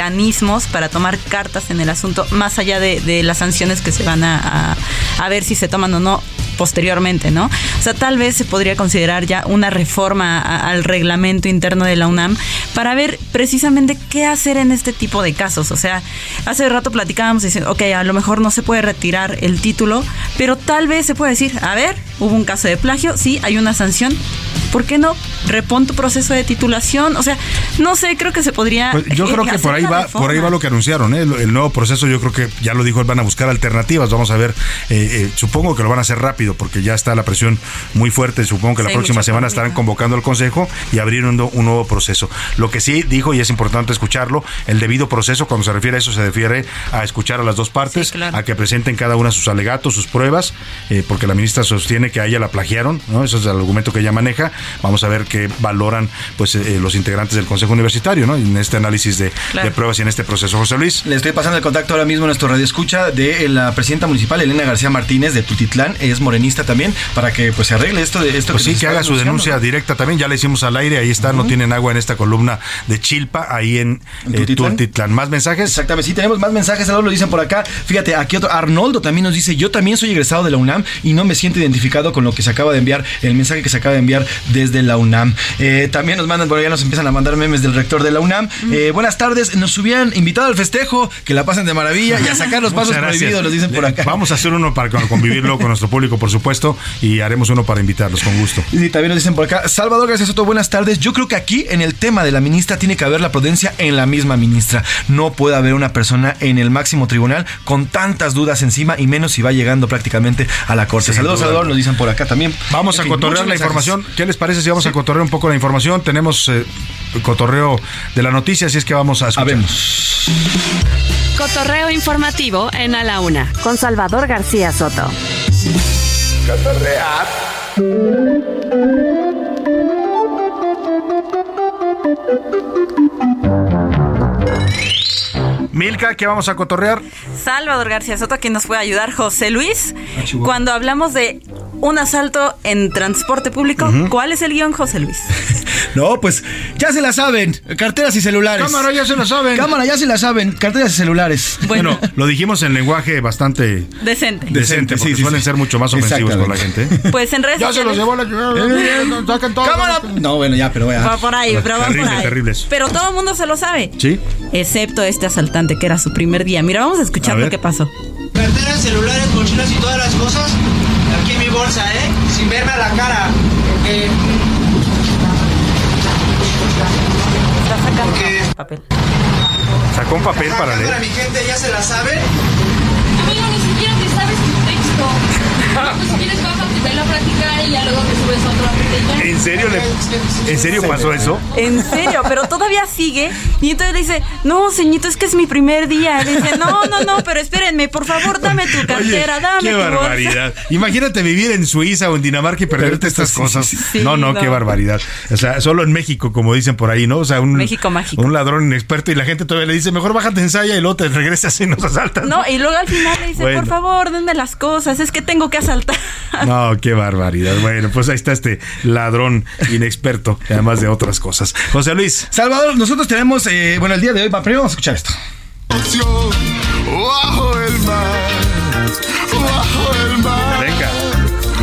[SPEAKER 16] para tomar cartas en el asunto, más allá de, las sanciones que se van a, a- ver si se toman o no posteriormente, ¿no? O sea, tal vez se podría considerar ya una reforma al reglamento interno de la UNAM para ver precisamente qué hacer en este tipo de casos. O sea, hace rato platicábamos diciendo, ok, a lo mejor no se puede retirar el título, pero tal vez se puede decir, a ver, hubo un caso de plagio, sí, hay una sanción. ¿Por qué no? Repon tu proceso de titulación. O sea, no sé, creo que se podría.
[SPEAKER 4] Pues yo
[SPEAKER 16] eh,
[SPEAKER 4] creo que por ahí va,
[SPEAKER 16] reforma.
[SPEAKER 4] por ahí va lo que anunciaron, ¿eh? el, el nuevo proceso. Yo creo que ya lo dijo, van a buscar alternativas. Vamos a ver. eh, eh, supongo que lo van a hacer rápido porque ya está la presión muy fuerte. Supongo que la
[SPEAKER 16] Sí,
[SPEAKER 4] próxima semana estarán convocando al consejo y abrir un, un nuevo proceso. Lo que sí dijo y es importante escucharlo, el debido proceso cuando se refiere a eso se refiere a escuchar a las dos partes, a que presenten cada una sus alegatos, sus pruebas, eh, porque la ministra sostiene que a ella la plagiaron, ¿no? Ese es el argumento que ella maneja. Vamos a ver qué valoran pues eh, los integrantes del Consejo Universitario, ¿no? En este análisis de,
[SPEAKER 8] Claro.
[SPEAKER 4] de pruebas y en este proceso. José Luis.
[SPEAKER 8] Le estoy pasando el contacto ahora mismo a nuestro radio escucha de la presidenta municipal Elena García Martínez de Tutitlán, es morenista también, para que pues se arregle esto de esto
[SPEAKER 4] Pues sí, que haga su denuncia
[SPEAKER 8] ¿no?
[SPEAKER 4] directa también. Ya la hicimos al aire, ahí está, no tienen agua en esta columna de Chilpa, ahí en
[SPEAKER 8] ¿En
[SPEAKER 4] eh?
[SPEAKER 8] Tultitlán.
[SPEAKER 4] ¿Más mensajes?
[SPEAKER 8] Exactamente, sí, tenemos más mensajes, ahora lo dicen por acá. Fíjate, aquí otro, Arnoldo también nos dice, yo también soy egresado de la UNAM y no me siento identificado con lo que se acaba de enviar, el mensaje que se acaba de enviar desde la UNAM. Eh, también nos mandan, bueno, ya nos empiezan a mandar memes del rector de la UNAM. Eh, buenas tardes, nos hubieran invitado al festejo, que la pasen de maravilla y a sacar los pasos prohibidos, nos dicen por acá.
[SPEAKER 4] Vamos a hacer uno para con- convivirlo con nuestro público, por supuesto, y haremos uno para invitarlos, con gusto.
[SPEAKER 8] Y también nos dicen por acá, Salvador García Soto, buenas tardes. Yo creo que aquí en el tema de la ministra tiene que haber la prudencia en la misma ministra. No puede haber una persona en el máximo tribunal con tantas dudas encima y menos si va llegando prácticamente a la corte. Saludos. Salvador, nos dicen por acá también.
[SPEAKER 4] Vamos
[SPEAKER 8] En
[SPEAKER 4] a
[SPEAKER 8] fin,
[SPEAKER 4] cotorrear la
[SPEAKER 8] mensajes.
[SPEAKER 4] información. ¿Qué les parece si vamos a cotorrear un poco la información? Tenemos eh, cotorreo de la noticia, así es que vamos a escuchar.
[SPEAKER 1] Cotorreo informativo en A la Una con Salvador García Soto.
[SPEAKER 4] Milka, ¿qué vamos a cotorrear?
[SPEAKER 16] Salvador García Soto, quien nos puede ayudar, José Luis.
[SPEAKER 4] Ah.
[SPEAKER 16] Cuando hablamos de un asalto en transporte público. ¿cuál es el guion, José Luis?
[SPEAKER 8] No, pues ya se la saben. Carteras y celulares.
[SPEAKER 4] Cámara, ya se la saben.
[SPEAKER 8] Cámara, ya se la saben. Carteras y celulares.
[SPEAKER 4] Bueno, lo dijimos en lenguaje bastante
[SPEAKER 16] Decente.
[SPEAKER 4] decente, porque
[SPEAKER 8] sí, sí,
[SPEAKER 4] suelen
[SPEAKER 8] sí.
[SPEAKER 4] ser mucho más ofensivos con la gente.
[SPEAKER 16] Pues en redes
[SPEAKER 4] Ya se los llevó la.
[SPEAKER 8] ¡Cámara! No, bueno, ya, pero vaya.
[SPEAKER 16] Va por ahí, pero va por
[SPEAKER 4] Terrible,
[SPEAKER 16] ahí.
[SPEAKER 4] terribles.
[SPEAKER 16] Pero todo el mundo se lo sabe.
[SPEAKER 4] ¿Sí?
[SPEAKER 16] Excepto este asaltante que era su primer día. Mira, vamos a escuchar
[SPEAKER 4] A
[SPEAKER 16] lo que pasó.
[SPEAKER 17] Carteras, celulares, mochilas y todas las cosas bolsa, ¿eh? Sin verme a la cara. Porque. Porque.
[SPEAKER 16] Papel.
[SPEAKER 4] Sacó un papel para
[SPEAKER 17] Para
[SPEAKER 4] leer.
[SPEAKER 17] mi gente ya se la sabe.
[SPEAKER 18] Amigo, ni siquiera te sabes tu texto.
[SPEAKER 16] Si quieres ve la práctica y ya luego te subes a otra botella.
[SPEAKER 4] ¿En serio, le- ¿En serio pasó eso?
[SPEAKER 16] En serio, pero todavía sigue. Y entonces le dice, no, ceñito, es que es mi primer día. Le dice, no, no, no, pero espérenme, por favor, dame tu cartera, dame
[SPEAKER 4] Qué
[SPEAKER 16] tu bolsa.
[SPEAKER 4] barbaridad. Imagínate vivir en Suiza o en Dinamarca y perderte estas cosas.
[SPEAKER 16] sí.
[SPEAKER 4] no, no, qué barbaridad. O sea, solo en México, como dicen por ahí, ¿no? O sea, un,
[SPEAKER 16] México mágico.
[SPEAKER 4] un ladrón inexperto y la gente todavía le dice, mejor bájate en saya y luego te regresas y nos asaltan.
[SPEAKER 16] No, y luego al final le dice,
[SPEAKER 4] Bueno.
[SPEAKER 16] por favor, denme las cosas, es que tengo que asaltar.
[SPEAKER 4] No, qué barbaridad. Bueno, pues ahí está este ladrón inexperto, además de otras cosas. José Luis.
[SPEAKER 8] Salvador, nosotros tenemos, eh, bueno, el día de hoy, primero vamos a escuchar esto.
[SPEAKER 9] Bajo el mar,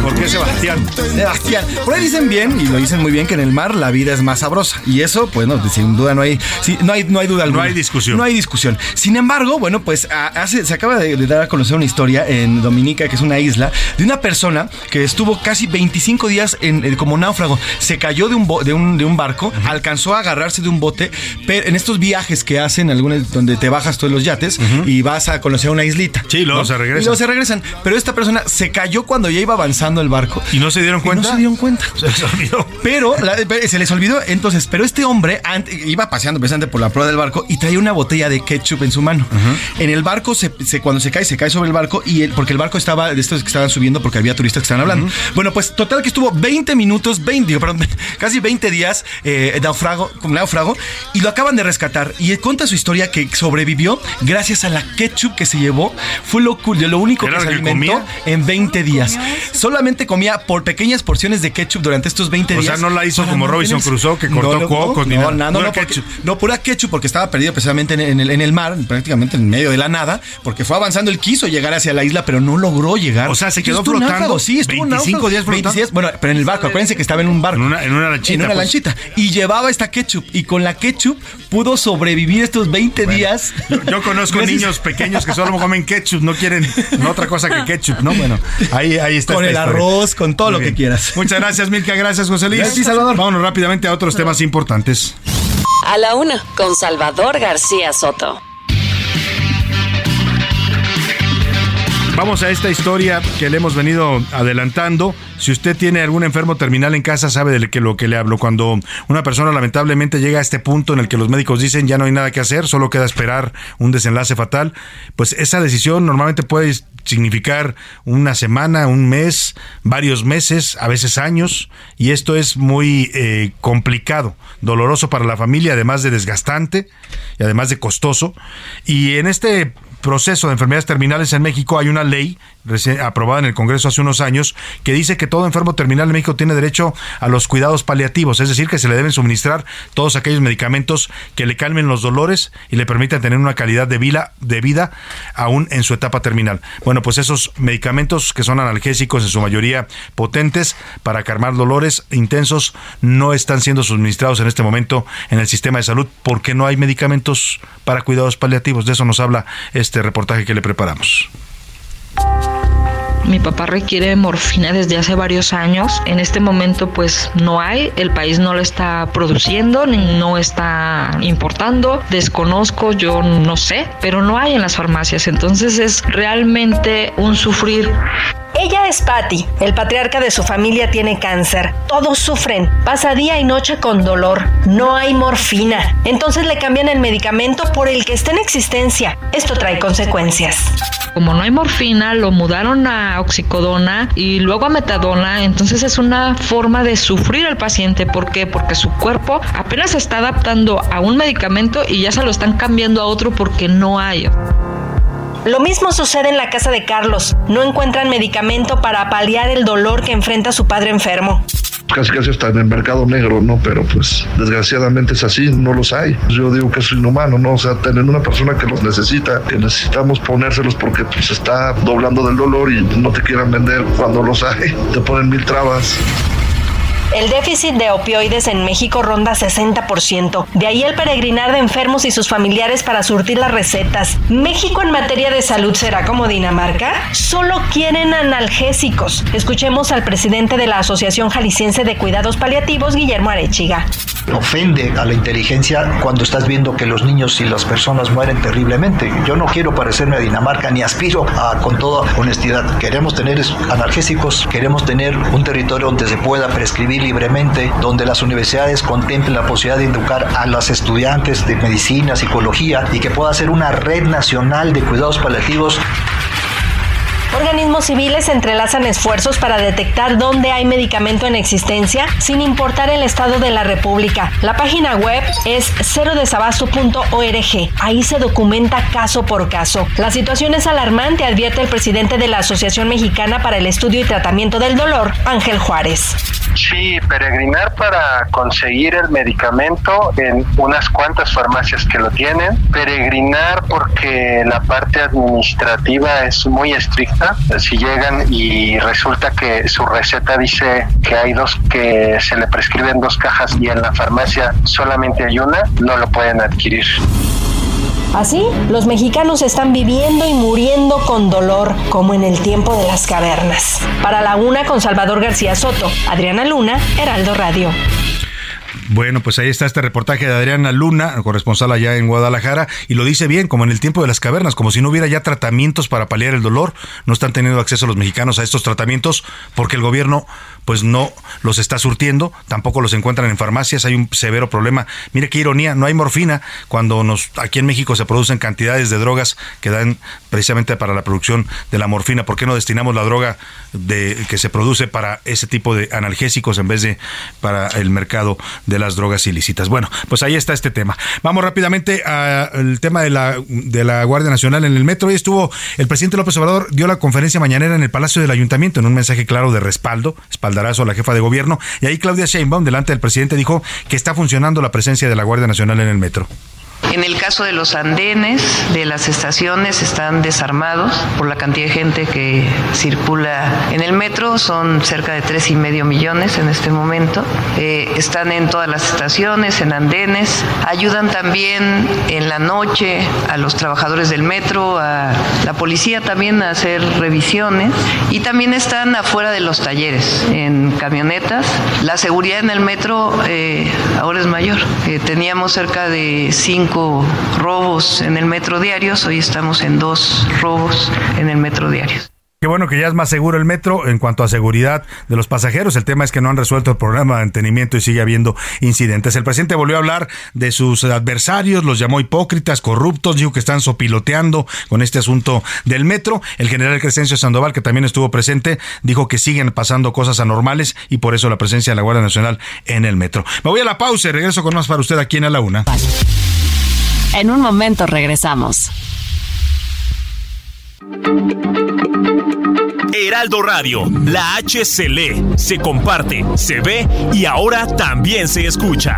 [SPEAKER 4] ¿Por qué Sebastián?
[SPEAKER 8] Sebastián. Por ahí dicen bien, y lo dicen muy bien, que en el mar la vida es más sabrosa. Y eso, pues, no, sin duda no hay, sí, no hay, no hay duda alguna.
[SPEAKER 4] hay discusión.
[SPEAKER 8] No hay discusión. Sin embargo, bueno, pues hace, se acaba de, de dar a conocer una historia en Dominica, que es una isla, de una persona que estuvo casi 25 días en, en- como náufrago. Se cayó de un, bo- de un, de un barco, alcanzó a agarrarse de un bote, pero en estos viajes que hacen, algunos donde te bajas todos los yates y vas a conocer una islita.
[SPEAKER 4] Sí, luego
[SPEAKER 8] ¿no?
[SPEAKER 4] se regresan.
[SPEAKER 8] Y luego se regresan. Pero esta persona se cayó cuando ya iba avanzando el barco.
[SPEAKER 4] ¿Y no se dieron cuenta?
[SPEAKER 8] no se dieron cuenta.
[SPEAKER 4] Se les olvidó.
[SPEAKER 8] Pero la- se les olvidó. Entonces, pero este hombre iba paseando precisamente por la prueba del barco y traía una botella de ketchup en su mano. En el barco, se, se- cuando se cae, se cae sobre el barco y el- porque el barco estaba de estos que estaban subiendo porque había turistas que estaban hablando. Bueno, pues total que estuvo 20 minutos, 20, digo, perdón, casi 20 días eh, naufrago, como náufrago y lo acaban de rescatar. Y él cuenta su historia que sobrevivió gracias a la ketchup que se llevó. Fue lo, cool- lo único
[SPEAKER 4] ¿Era
[SPEAKER 8] que se alimentó
[SPEAKER 4] comía?
[SPEAKER 8] en 20 días. Solamente comía por pequeñas porciones de ketchup durante estos 20
[SPEAKER 4] O
[SPEAKER 8] días.
[SPEAKER 4] sea, no la hizo como Robinson. Crusoe, que cortó
[SPEAKER 8] no,
[SPEAKER 4] cuocos ni
[SPEAKER 8] no,
[SPEAKER 4] nada.
[SPEAKER 8] No,
[SPEAKER 4] Pura
[SPEAKER 8] no, porque-
[SPEAKER 4] ketchup.
[SPEAKER 8] no, pura ketchup porque estaba perdido precisamente en, en el, en el mar, prácticamente en medio de la nada, porque fue avanzando, él quiso llegar hacia la isla, pero no logró llegar.
[SPEAKER 4] O sea, se quedó flotando
[SPEAKER 8] náufrago, sí, estuvo
[SPEAKER 4] 25
[SPEAKER 8] náufrago.
[SPEAKER 4] días flotando.
[SPEAKER 8] 26, bueno, pero en el barco, acuérdense que estaba en un barco.
[SPEAKER 4] En una, en una lanchita.
[SPEAKER 8] En una
[SPEAKER 4] pues.
[SPEAKER 8] lanchita. Y llevaba esta ketchup. Y con la ketchup pudo sobrevivir estos 20 días.
[SPEAKER 4] Yo, yo conozco niños pequeños que solo comen ketchup, no quieren no otra cosa que ketchup, ¿no? Bueno, ahí, ahí está.
[SPEAKER 8] Con
[SPEAKER 4] esta
[SPEAKER 8] el
[SPEAKER 4] historia.
[SPEAKER 8] Arroz, con todo
[SPEAKER 4] Muy
[SPEAKER 8] lo que
[SPEAKER 4] bien.
[SPEAKER 8] quieras.
[SPEAKER 4] Muchas gracias, Milka. Gracias, José Luis.
[SPEAKER 8] Gracias, Salvador.
[SPEAKER 4] Vámonos rápidamente a otros temas importantes.
[SPEAKER 1] A la una, con Salvador García Soto.
[SPEAKER 4] Vamos a esta historia que le hemos venido adelantando. Si usted tiene algún enfermo terminal en casa, sabe de lo que le hablo. Cuando una persona lamentablemente llega a este punto en el que los médicos dicen ya no hay nada que hacer, solo queda esperar un desenlace fatal, pues esa decisión normalmente puede significar una semana, un mes, varios meses, a veces años, y esto es muy eh, complicado, doloroso para la familia, además de desgastante y además de costoso. Y en este proceso de enfermedades terminales en México hay una ley aprobada en el Congreso hace unos años que dice que todo enfermo terminal en México tiene derecho a los cuidados paliativos, es decir, que se le deben suministrar todos aquellos medicamentos que le calmen los dolores y le permitan tener una calidad de vida, de vida aún en su etapa terminal. Bueno, pues esos medicamentos que son analgésicos en su mayoría potentes para calmar dolores intensos no están siendo suministrados en este momento en el sistema de salud porque no hay medicamentos para cuidados paliativos. De eso nos habla este reportaje que le preparamos.
[SPEAKER 18] Mi papá requiere morfina desde hace varios años. En este momento pues no hay, el país no lo está produciendo, no está importando. Desconozco, yo no sé, pero no hay en las farmacias. Entonces es realmente un sufrir.
[SPEAKER 19] Ella es Patty. El patriarca de su familia tiene cáncer. Todos sufren. Pasa día y noche con dolor. No hay morfina. Entonces le cambian el medicamento por el que está en existencia. Esto trae consecuencias.
[SPEAKER 18] Como no hay morfina, lo mudaron a oxicodona y luego a metadona. Entonces es una forma de sufrir al paciente. ¿Por qué? Porque su cuerpo apenas se está adaptando a un medicamento y ya se lo están cambiando a otro porque no hay.
[SPEAKER 19] Lo mismo sucede en la casa de Carlos. No encuentran medicamento para paliar el dolor que enfrenta su padre enfermo.
[SPEAKER 20] casi casi hasta en el mercado negro, ¿no? Pero pues desgraciadamente es así, no los hay. Yo digo que es inhumano, ¿no? O sea, tener una persona que los necesita, que necesitamos ponérselos porque pues está doblando del dolor y no te quieran vender cuando los hay, te ponen mil trabas.
[SPEAKER 19] El déficit de opioides en México ronda 60%. De ahí el peregrinar de enfermos y sus familiares para surtir las recetas. ¿México en materia de salud será como Dinamarca? Solo quieren analgésicos. Escuchemos al presidente de la Asociación Jalisciense de Cuidados Paliativos, Guillermo Arechiga.
[SPEAKER 21] ofende a la inteligencia cuando estás viendo que los niños y las personas mueren terriblemente. Yo no quiero parecerme a Dinamarca ni aspiro a, con toda honestidad. Queremos tener analgésicos, queremos tener un territorio donde se pueda prescribir libremente, donde las universidades contemplen la posibilidad de educar a las estudiantes de medicina, psicología y que pueda ser una red nacional de cuidados paliativos
[SPEAKER 19] Organismos civiles entrelazan esfuerzos para detectar dónde hay medicamento en existencia sin importar el estado de la República. La página web es cerodesabasto.org. Ahí se documenta caso por caso. La situación es alarmante, advierte el presidente de la Asociación Mexicana para el Estudio y Tratamiento del Dolor, Ángel Juárez.
[SPEAKER 22] Sí, peregrinar para conseguir el medicamento en unas cuantas farmacias que lo tienen. Peregrinar porque la parte administrativa es muy estricta. Si llegan y resulta que su receta dice que hay dos que se le prescriben dos cajas y en la farmacia solamente hay una, no lo pueden adquirir.
[SPEAKER 19] Así, los mexicanos están viviendo y muriendo con dolor, como en el tiempo de las cavernas. Para la una con Salvador García Soto, Adriana Luna, Heraldo Radio.
[SPEAKER 4] Bueno, pues ahí está este reportaje de Adriana Luna, corresponsal allá en Guadalajara, y lo dice bien, como en el tiempo de las cavernas, como si no hubiera ya tratamientos para paliar el dolor. No están teniendo acceso los mexicanos a estos tratamientos porque el gobierno pues no los está surtiendo, tampoco los encuentran en farmacias, hay un severo problema. Mire qué ironía, no hay morfina cuando nos aquí en México se producen cantidades de drogas que dan precisamente para la producción de la morfina. ¿Por qué no destinamos la droga de que se produce para ese tipo de analgésicos en vez de para el mercado de las drogas ilícitas? Bueno, pues ahí está este tema. Vamos rápidamente al tema de la de la Guardia Nacional en el metro. y estuvo el presidente López Obrador dio la conferencia mañanera en el Palacio del Ayuntamiento en un mensaje claro de respaldo, espalda a la jefa de gobierno. Y ahí Claudia Sheinbaum, delante del presidente, dijo que está funcionando la presencia de la Guardia Nacional en el metro.
[SPEAKER 23] En el caso de los andenes de las estaciones están desarmados por la cantidad de gente que circula en el metro, son cerca de tres y medio millones en este momento. Eh, están en todas las estaciones, en andenes, ayudan también en la noche a los trabajadores del metro, a la policía también a hacer revisiones y también están afuera de los talleres, en camionetas. La seguridad en el metro eh, ahora es mayor. Eh, teníamos cerca de cinco robos en el metro diarios, hoy estamos en dos robos en el metro diarios.
[SPEAKER 4] Qué bueno que ya es más seguro el metro en cuanto a seguridad de los pasajeros. El tema es que no han resuelto el programa de mantenimiento y sigue habiendo incidentes. El presidente volvió a hablar de sus adversarios, los llamó hipócritas, corruptos, dijo que están sopiloteando con este asunto del metro. El general Crescencio Sandoval, que también estuvo presente, dijo que siguen pasando cosas anormales y por eso la presencia de la Guardia Nacional en el metro. Me voy a la pausa y regreso con más para usted aquí en la Una.
[SPEAKER 1] En un momento regresamos.
[SPEAKER 14] Heraldo Radio, la H se lee, se comparte, se ve y ahora también se escucha.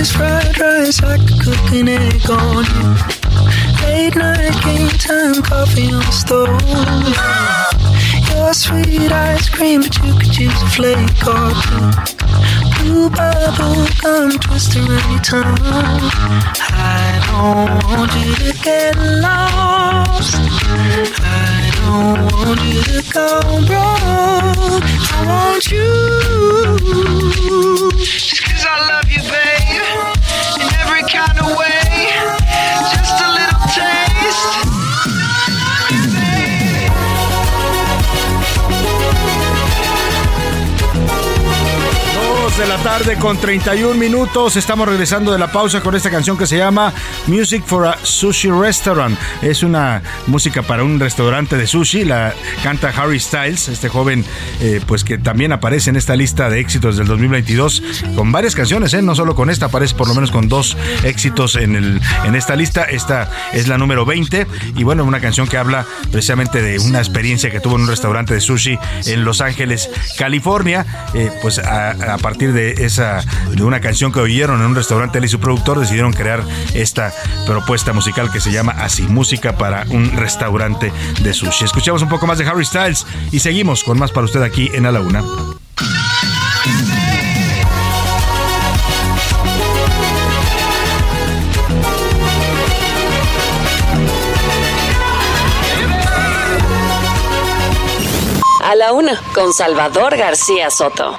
[SPEAKER 9] Eyes, fried rice, I could cook an egg on you. Late night game time, coffee on the stove. Your sweet ice cream, but you could use a flake or two. Blue bubble gum twist around your tongue. I don't want you to get lost. I don't want you to go broke. I want you. Just cause I love you,
[SPEAKER 4] tarde con 31 minutos. Estamos regresando de la pausa con esta canción que se llama Music for a Sushi Restaurant. Es una música para un restaurante de sushi. La canta Harry Styles, este joven, eh, pues que también aparece en esta lista de éxitos del 2022 con varias canciones, ¿eh? no solo con esta, aparece por lo menos con dos éxitos en, el, en esta lista. Esta es la número 20 y bueno, una canción que habla precisamente de una experiencia que tuvo en un restaurante de sushi en Los Ángeles, California. Eh, pues a, partir de esa de una canción que oyeron en un restaurante él y su productor decidieron crear esta propuesta musical que se llama así música para un restaurante de sushi escuchamos un poco más de Harry Styles y seguimos con más para usted aquí en A la Una
[SPEAKER 1] A la una, con Salvador García Soto.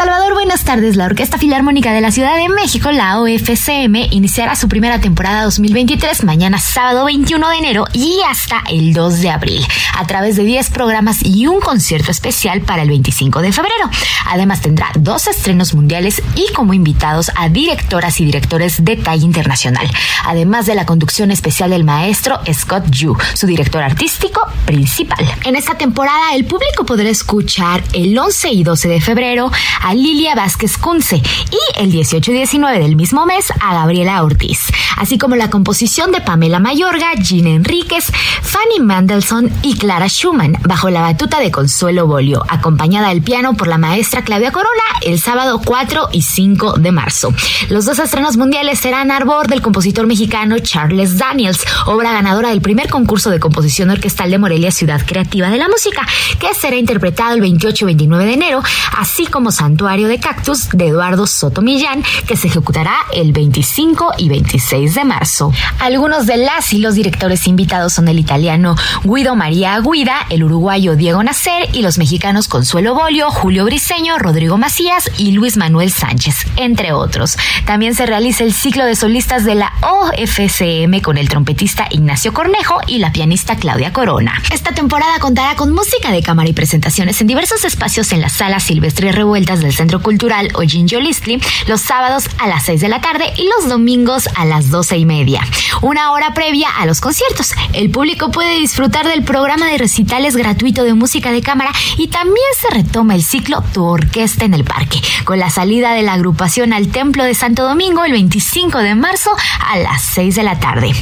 [SPEAKER 24] Salvador, buenas tardes. La Orquesta Filarmónica de la Ciudad de México, la OFCM, iniciará su primera temporada 2023 mañana sábado 21 de enero y hasta el 2 de abril, a través de 10 programas y un concierto especial para el 25 de febrero. Además tendrá dos estrenos mundiales y como invitados a directoras y directores de talla internacional, además de la conducción especial del maestro Scott Yu, su director artístico principal. En esta temporada el público podrá escuchar el 11 y 12 de febrero a Lilia Vázquez Kunze y el 18 y 19 del mismo mes a Gabriela Ortiz, así como la composición de Pamela Mayorga, Gina Enríquez, Fanny Mendelssohn y Clara Schumann, bajo la batuta de Consuelo Bolio, acompañada del piano por la maestra Claudia Corona el sábado 4 y 5 de marzo. Los dos estrenos mundiales serán Arbor del compositor mexicano Charles Daniels, obra ganadora del primer concurso de composición orquestal de Morelia Ciudad Creativa de la Música, que será interpretado el 28 y 29 de enero, así como Santo de Cactus de Eduardo Soto Millán, que se ejecutará el 25 y 26 de marzo. Algunos de las y los directores invitados son el italiano Guido María Guida, el uruguayo Diego Nacer y los mexicanos Consuelo Bolio, Julio Briseño, Rodrigo Macías y Luis Manuel Sánchez, entre otros. También se realiza el ciclo de solistas de la OFCM con el trompetista Ignacio Cornejo y la pianista Claudia Corona. Esta temporada contará con música de cámara y presentaciones en diversos espacios en las salas silvestres revueltas del Centro Cultural Ojin Yolistli los sábados a las 6 de la tarde y los domingos a las 12 y media. Una hora previa a los conciertos. El público puede disfrutar del programa de recitales gratuito de música de cámara y también se retoma el ciclo Tu Orquesta en el Parque, con la salida de la agrupación al Templo de Santo Domingo el 25 de marzo a las 6 de la tarde.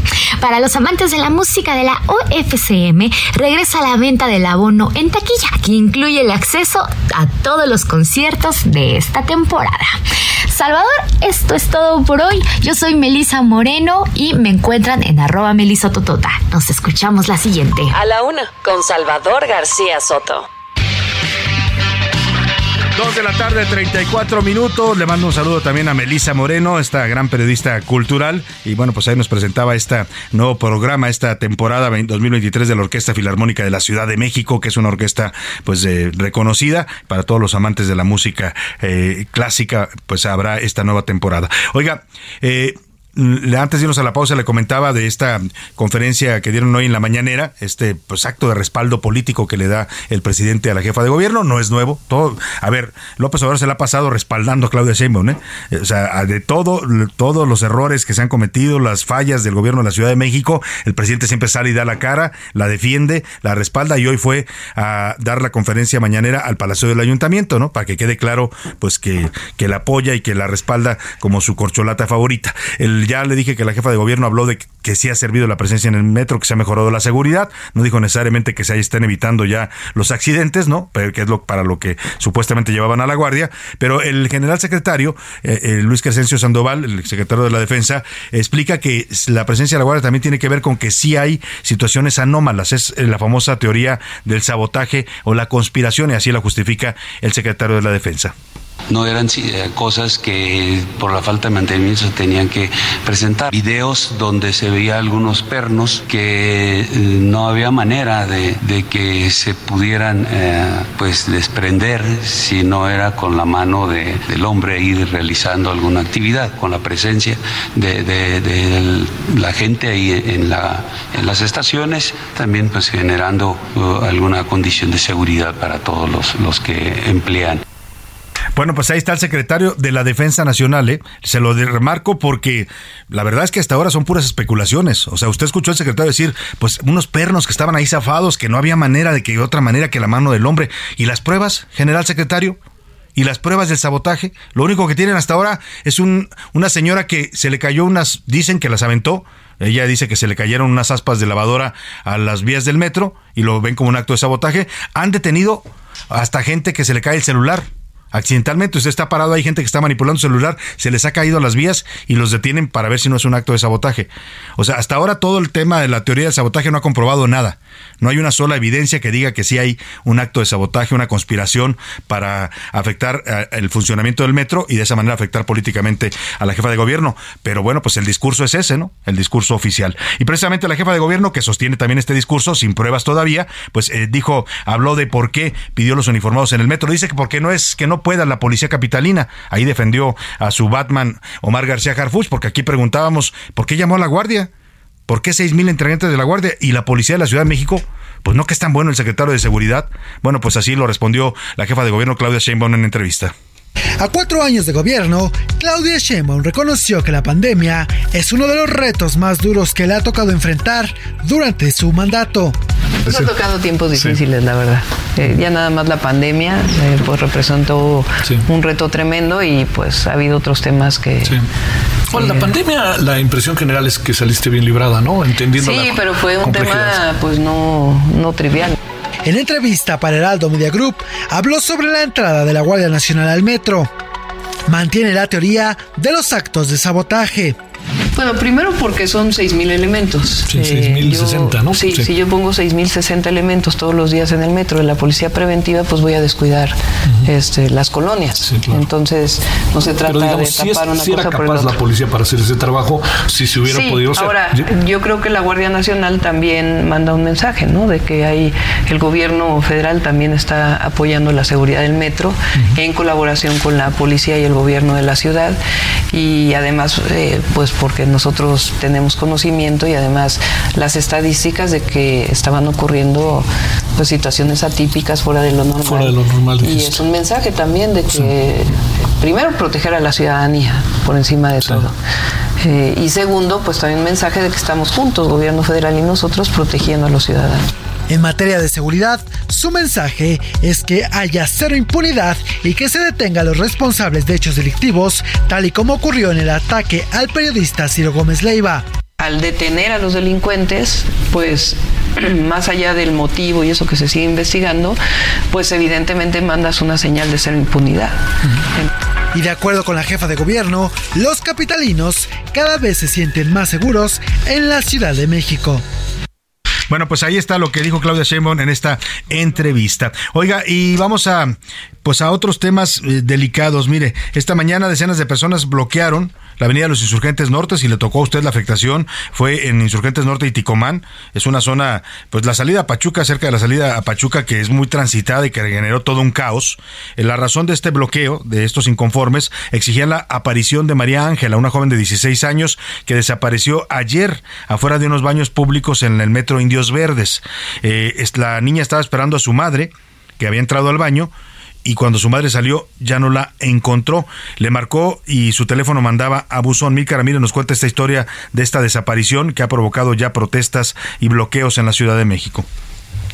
[SPEAKER 24] Para los amantes de la música de la OFCM, regresa la venta del abono en taquilla, que incluye el acceso a todos los conciertos de esta temporada. Salvador, esto es todo por hoy. Yo soy Melisa Moreno y me encuentran en arroba melisototota. Nos escuchamos la siguiente.
[SPEAKER 1] A la una, con Salvador García Soto.
[SPEAKER 4] Dos de la tarde, 34 minutos. Le mando un saludo también a Melisa Moreno, esta gran periodista cultural. Y bueno, pues ahí nos presentaba este nuevo programa, esta temporada 2023 de la Orquesta Filarmónica de la Ciudad de México, que es una orquesta pues eh, reconocida para todos los amantes de la música eh, clásica. Pues habrá esta nueva temporada. Oiga, eh, antes de irnos a la pausa le comentaba de esta conferencia que dieron hoy en la mañanera, este pues acto de respaldo político que le da el presidente a la jefa de gobierno, no es nuevo. Todo, a ver, López Obrador se le ha pasado respaldando a Claudia Sheinbaum, ¿eh? O sea, de todo todos los errores que se han cometido, las fallas del gobierno de la Ciudad de México, el presidente siempre sale y da la cara, la defiende, la respalda y hoy fue a dar la conferencia mañanera al Palacio del Ayuntamiento, ¿no? Para que quede claro pues que que la apoya y que la respalda como su corcholata favorita. El ya le dije que la jefa de gobierno habló de que sí ha servido la presencia en el metro, que se ha mejorado la seguridad. No dijo necesariamente que se estén evitando ya los accidentes, ¿no? Pero que es lo para lo que supuestamente llevaban a la guardia. Pero el general secretario, eh, eh, Luis Crescencio Sandoval, el secretario de la Defensa, explica que la presencia de la guardia también tiene que ver con que sí hay situaciones anómalas. Es eh, la famosa teoría del sabotaje o la conspiración, y así la justifica el secretario de la Defensa
[SPEAKER 25] no eran cosas que por la falta de mantenimiento se tenían que presentar. Videos donde se veía algunos pernos que eh, no había manera de, que se pudieran eh, pues desprender si no era con la mano del hombre ir realizando alguna actividad, con la presencia de, la gente ahí en, la, las estaciones, también pues generando uh, alguna condición de seguridad para todos los que emplean.
[SPEAKER 4] Bueno, pues ahí está el secretario de la Defensa Nacional, ¿eh? Se lo remarco porque la verdad es que hasta ahora son puras especulaciones. O sea, usted escuchó al secretario decir, pues unos pernos que estaban ahí zafados, que no había manera de que de otra manera que la mano del hombre. ¿Y las pruebas, general secretario? ¿Y las pruebas del sabotaje? Lo único que tienen hasta ahora es un, una señora que se le cayó unas, dicen que las aventó, ella dice que se le cayeron unas aspas de lavadora a las vías del metro y lo ven como un acto de sabotaje. Han detenido hasta gente que se le cae el celular accidentalmente. Usted está parado, hay gente que está manipulando celular, se les ha caído a las vías y los detienen para ver si no es un acto de sabotaje. O sea, hasta ahora todo el tema de la teoría del sabotaje no ha comprobado nada. No hay una sola evidencia que diga que sí hay un acto de sabotaje, una conspiración para afectar eh, el funcionamiento del metro y de esa manera afectar políticamente a la jefa de gobierno. Pero bueno, pues el discurso es ese, ¿no? El discurso oficial. Y precisamente la jefa de gobierno, que sostiene también este discurso, sin pruebas todavía, pues eh, dijo, habló de por qué pidió los uniformados en el metro. Dice que porque no es que no pueda la policía capitalina. Ahí defendió a su Batman Omar García Harfuch, porque aquí preguntábamos, ¿por qué llamó a la guardia? ¿Por qué seis mil entrenamientos de la Guardia y la Policía de la Ciudad de México? Pues no que es tan bueno el secretario de Seguridad. Bueno, pues así lo respondió la jefa de gobierno Claudia Sheinbaum en entrevista.
[SPEAKER 26] A cuatro años de gobierno, Claudia Sheinbaum reconoció que la pandemia es uno de los retos más duros que le ha tocado enfrentar durante su mandato.
[SPEAKER 23] Nos ha tocado tiempos difíciles, la verdad. Eh, ya nada más la pandemia eh, pues representó un reto tremendo y pues ha habido otros temas que...
[SPEAKER 27] Bueno, la eh, pandemia, la impresión general es que saliste bien librada, ¿no? Entendiendo
[SPEAKER 23] Sí, pero fue un tema pues no, no trivial.
[SPEAKER 26] En entrevista para Heraldo Media Group, habló sobre la entrada de la Guardia Nacional al metro. Mantiene la teoría de los actos de sabotaje.
[SPEAKER 23] Bueno, primero porque son 6.000 elementos.
[SPEAKER 27] Sí, 6.060, ¿no?
[SPEAKER 23] Sí, si yo pongo 6.060 elementos todos los días en el metro de la policía preventiva, pues voy a descuidar este, las colonias. Entonces, no se trata de tapar una
[SPEAKER 27] si era capaz la policía para hacer ese trabajo, si se hubiera podido hacer.
[SPEAKER 23] Ahora, yo creo que la Guardia Nacional también manda un mensaje, ¿no? De que hay, el gobierno federal también está apoyando la seguridad del metro en colaboración con la policía y el gobierno de la ciudad. Y además, eh, pues porque nosotros tenemos conocimiento y además las estadísticas de que estaban ocurriendo pues situaciones atípicas fuera de lo normal.
[SPEAKER 27] Fuera de lo normal.
[SPEAKER 23] Y es un mensaje también de que primero proteger a la ciudadanía por encima de todo. Eh, y segundo, pues también un mensaje de que estamos juntos, gobierno federal y nosotros, protegiendo a los ciudadanos.
[SPEAKER 26] En materia de seguridad, su mensaje es que haya cero impunidad y que se detenga a los responsables de hechos delictivos, tal y como ocurrió en el ataque al periodista Ciro Gómez Leiva.
[SPEAKER 23] Al detener a los delincuentes, pues más allá del motivo y eso que se sigue investigando, pues evidentemente mandas una señal de cero impunidad.
[SPEAKER 26] Y de acuerdo con la jefa de gobierno, los capitalinos cada vez se sienten más seguros en la Ciudad de México.
[SPEAKER 4] Bueno, pues ahí está lo que dijo Claudia Sheinbaum en esta entrevista. Oiga, y vamos a pues a otros temas eh, delicados. Mire, esta mañana decenas de personas bloquearon la Avenida de los Insurgentes Norte. Si le tocó a usted la afectación, fue en Insurgentes Norte y Ticomán. Es una zona, pues la salida a Pachuca, cerca de la salida a Pachuca, que es muy transitada y que generó todo un caos. Eh, la razón de este bloqueo, de estos inconformes, exigía la aparición de María Ángela, una joven de 16 años que desapareció ayer afuera de unos baños públicos en el metro Indios Verdes. Eh, la niña estaba esperando a su madre, que había entrado al baño y cuando su madre salió ya no la encontró. Le marcó y su teléfono mandaba a buzón. Milka Ramírez nos cuenta esta historia de esta desaparición que ha provocado ya protestas y bloqueos en la Ciudad de México.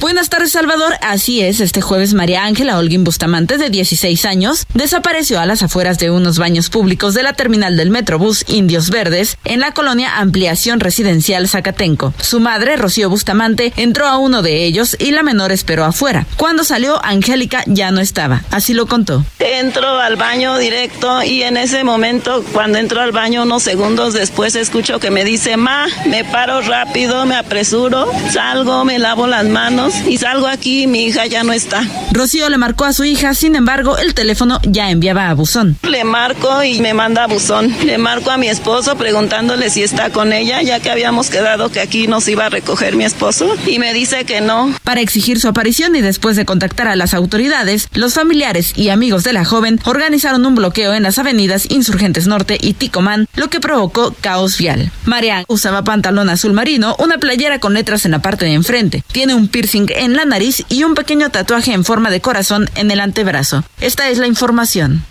[SPEAKER 16] Buenas tardes, Salvador. Así es, este jueves María Ángela Holguín Bustamante, de 16 años, desapareció a las afueras de unos baños públicos de la terminal del Metrobús Indios Verdes en la colonia Ampliación Residencial Zacatenco. Su madre, Rocío Bustamante, entró a uno de ellos y la menor esperó afuera. Cuando salió, Angélica ya no estaba. Así lo contó.
[SPEAKER 28] Entro al baño directo y en ese momento, cuando entro al baño, unos segundos después, escucho que me dice, Ma, me paro rápido, me apresuro, salgo, me lavo las manos y salgo aquí y mi hija ya no está.
[SPEAKER 16] Rocío le marcó a su hija, sin embargo, el teléfono ya enviaba a buzón.
[SPEAKER 28] Le marco y me manda a buzón. Le marco a mi esposo preguntándole si está con ella, ya que habíamos quedado que aquí nos iba a recoger mi esposo y me dice que no.
[SPEAKER 16] Para exigir su aparición y después de contactar a las autoridades, los familiares y amigos de la joven organizaron un bloqueo en las avenidas Insurgentes Norte y Ticomán, lo que provocó caos vial. Marian usaba pantalón azul marino, una playera con letras en la parte de enfrente. Tiene un piercing en la nariz y un pequeño tatuaje en forma de corazón en el antebrazo. Esta es la información.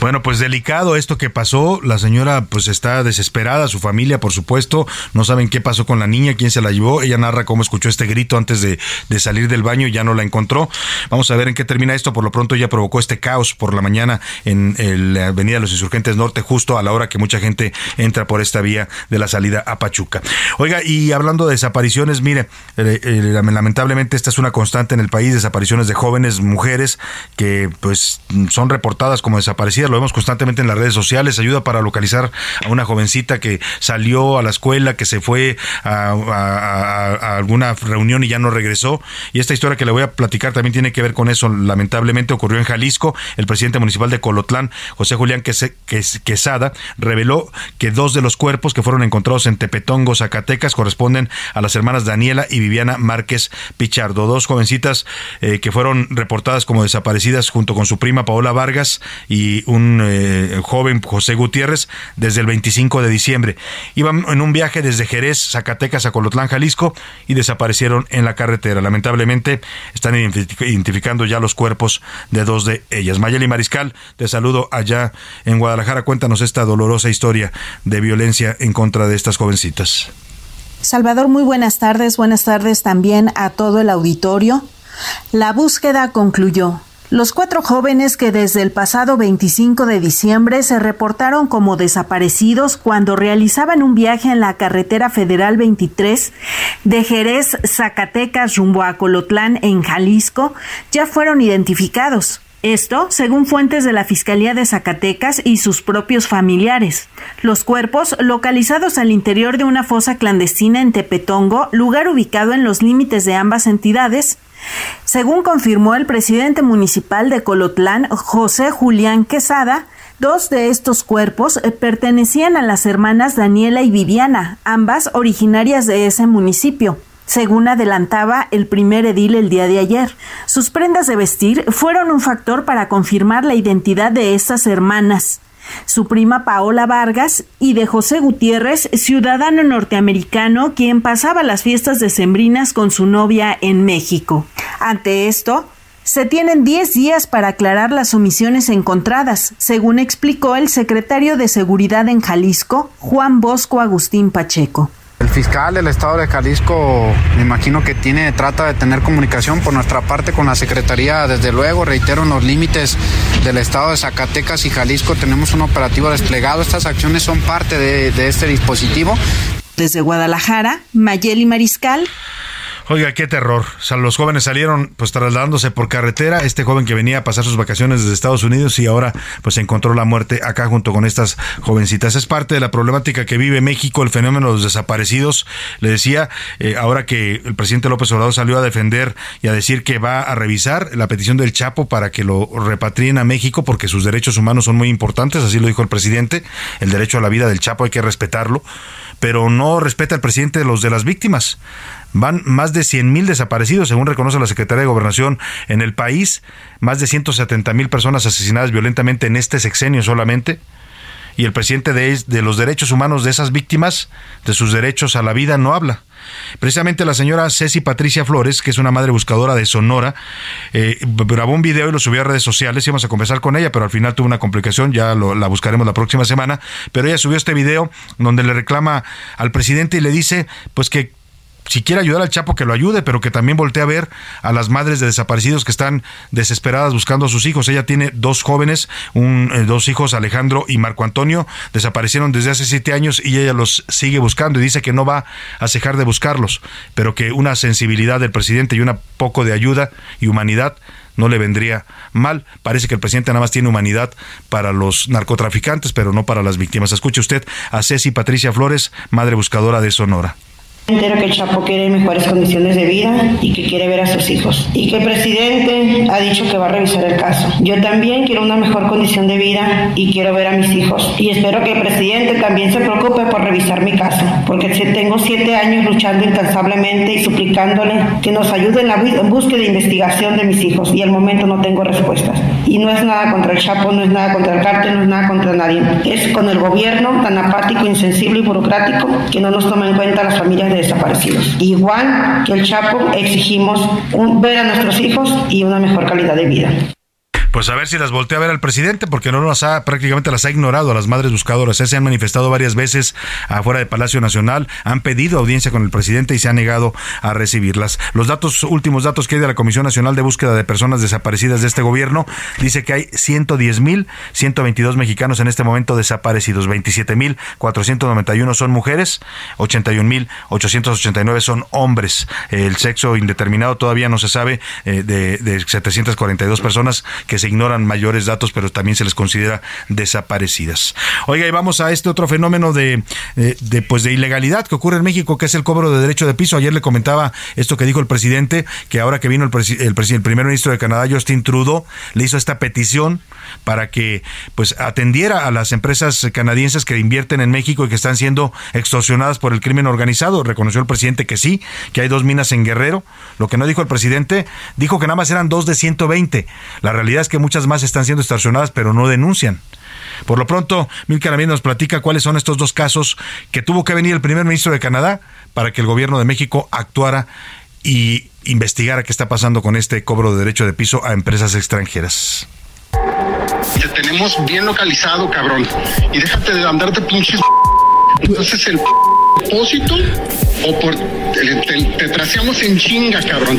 [SPEAKER 4] Bueno, pues delicado esto que pasó. La señora pues está desesperada, su familia por supuesto, no saben qué pasó con la niña, quién se la llevó. Ella narra cómo escuchó este grito antes de, salir del baño y ya no la encontró. Vamos a ver en qué termina esto. Por lo pronto ya provocó este caos por la mañana en la Avenida de los Insurgentes Norte, justo a la hora que mucha gente entra por esta vía de la salida a Pachuca. Oiga, y hablando de desapariciones, mire, eh, eh, lamentablemente esta es una constante en el país, desapariciones de jóvenes, mujeres que pues son reportadas como desaparecidas lo vemos constantemente en las redes sociales, ayuda para localizar a una jovencita que salió a la escuela, que se fue a, alguna reunión y ya no regresó. Y esta historia que le voy a platicar también tiene que ver con eso. Lamentablemente ocurrió en Jalisco. El presidente municipal de Colotlán, José Julián Quesada, reveló que dos de los cuerpos que fueron encontrados en Tepetongo, Zacatecas, corresponden a las hermanas Daniela y Viviana Márquez Pichardo, dos jovencitas eh, que fueron reportadas como desaparecidas junto con su prima Paola Vargas y un eh, joven José Gutiérrez desde el 25 de diciembre. Iban en un viaje desde Jerez, Zacatecas a Colotlán, Jalisco y desaparecieron en la carretera. Lamentablemente están identificando ya los cuerpos de dos de ellas. Mayeli Mariscal, te saludo allá en Guadalajara. Cuéntanos esta dolorosa historia de violencia en contra de estas jovencitas.
[SPEAKER 29] Salvador, muy buenas tardes. Buenas tardes también a todo el auditorio. La búsqueda concluyó. Los cuatro jóvenes que desde el pasado 25 de diciembre se reportaron como desaparecidos cuando realizaban un viaje en la carretera federal 23 de Jerez, Zacatecas rumbo a Colotlán en Jalisco ya fueron identificados. Esto, según fuentes de la Fiscalía de Zacatecas y sus propios familiares. Los cuerpos, localizados al interior de una fosa clandestina en Tepetongo, lugar ubicado en los límites de ambas entidades, según confirmó el presidente municipal de Colotlán, José Julián Quesada, dos de estos cuerpos eh, pertenecían a las hermanas Daniela y Viviana, ambas originarias de ese municipio. Según adelantaba el primer edil el día de ayer, sus prendas de vestir fueron un factor para confirmar la identidad de estas hermanas su prima Paola Vargas y de José Gutiérrez, ciudadano norteamericano quien pasaba las fiestas decembrinas con su novia en México. Ante esto, se tienen 10 días para aclarar las omisiones encontradas, según explicó el secretario de Seguridad en Jalisco, Juan Bosco Agustín Pacheco.
[SPEAKER 30] Fiscal del estado de Jalisco, me imagino que tiene, trata de tener comunicación por nuestra parte con la Secretaría, desde luego, reitero, en los límites del estado de Zacatecas y Jalisco tenemos un operativo desplegado. Estas acciones son parte de, de este dispositivo.
[SPEAKER 29] Desde Guadalajara, Mayeli Mariscal,
[SPEAKER 4] Oiga, qué terror. Los jóvenes salieron pues trasladándose por carretera. Este joven que venía a pasar sus vacaciones desde Estados Unidos y ahora pues encontró la muerte acá junto con estas jovencitas. Es parte de la problemática que vive México, el fenómeno de los desaparecidos. Le decía, eh, ahora que el presidente López Obrador salió a defender y a decir que va a revisar la petición del Chapo para que lo repatrien a México porque sus derechos humanos son muy importantes, así lo dijo el presidente. El derecho a la vida del Chapo hay que respetarlo, pero no respeta el presidente los de las víctimas. Van más de 100 mil desaparecidos, según reconoce la Secretaría de Gobernación en el país. Más de 170 mil personas asesinadas violentamente en este sexenio solamente. Y el presidente de, de, los derechos humanos de esas víctimas, de sus derechos a la vida, no habla. Precisamente la señora Ceci Patricia Flores, que es una madre buscadora de Sonora, eh, grabó un video y lo subió a redes sociales. Íbamos a conversar con ella, pero al final tuvo una complicación. Ya la buscaremos la próxima semana. Pero ella subió este video donde le reclama al presidente y le dice, pues que si quiere ayudar al Chapo, que lo ayude, pero que también voltee a ver a las madres de desaparecidos que están desesperadas buscando a sus hijos. Ella tiene dos jóvenes, un, eh, dos hijos, Alejandro y Marco Antonio, desaparecieron desde hace siete años y ella los sigue buscando y dice que no va a cejar de buscarlos, pero que una sensibilidad del presidente y un poco de ayuda y humanidad no le vendría mal. Parece que el presidente nada más tiene humanidad para los narcotraficantes, pero no para las víctimas. Escuche usted a Ceci Patricia Flores, madre buscadora de Sonora
[SPEAKER 31] Entero que el Chapo quiere mejores condiciones de vida y que quiere ver a sus hijos. Y que el presidente ha dicho que va a revisar el caso. Yo también quiero una mejor condición de vida y quiero ver a mis hijos. Y espero que el presidente también se preocupe por revisar mi caso. Porque tengo siete años luchando incansablemente y suplicándole que nos ayude en la búsqueda de investigación de mis hijos. Y al momento no tengo respuestas. Y no es nada contra el Chapo, no es nada contra el cártel, no es nada contra nadie. Es con el gobierno tan apático, insensible y burocrático que no nos toma en cuenta las familias desaparecidos. Igual que el Chapo, exigimos ver a nuestros hijos y una mejor calidad de vida
[SPEAKER 4] pues a ver si las voltea a ver al presidente, porque no las ha, prácticamente las ha ignorado a las madres buscadoras. Se han manifestado varias veces afuera del Palacio Nacional, han pedido audiencia con el presidente y se ha negado a recibirlas. Los datos, últimos datos que hay de la Comisión Nacional de Búsqueda de Personas Desaparecidas de este gobierno, dice que hay 110 mil 122 mexicanos en este momento desaparecidos, 27 mil 491 son mujeres, 81 mil 889 son hombres. El sexo indeterminado todavía no se sabe eh, de, de 742 personas que se se ignoran mayores datos, pero también se les considera desaparecidas. Oiga, y vamos a este otro fenómeno de, eh, de, pues de ilegalidad que ocurre en México, que es el cobro de derecho de piso. Ayer le comentaba esto que dijo el presidente, que ahora que vino el, el, el primer ministro de Canadá, Justin Trudeau, le hizo esta petición para que pues atendiera a las empresas canadienses que invierten en México y que están siendo extorsionadas por el crimen organizado. Reconoció el presidente que sí, que hay dos minas en Guerrero. Lo que no dijo el presidente, dijo que nada más eran dos de 120. La realidad es que muchas más están siendo extorsionadas, pero no denuncian. Por lo pronto, Mil Caramín nos platica cuáles son estos dos casos que tuvo que venir el primer ministro de Canadá para que el gobierno de México actuara y investigara qué está pasando con este cobro de derecho de piso a empresas extranjeras.
[SPEAKER 32] Te tenemos bien localizado, cabrón. Y déjate de andarte pinches. Entonces el depósito o por te, te en chinga, cabrón.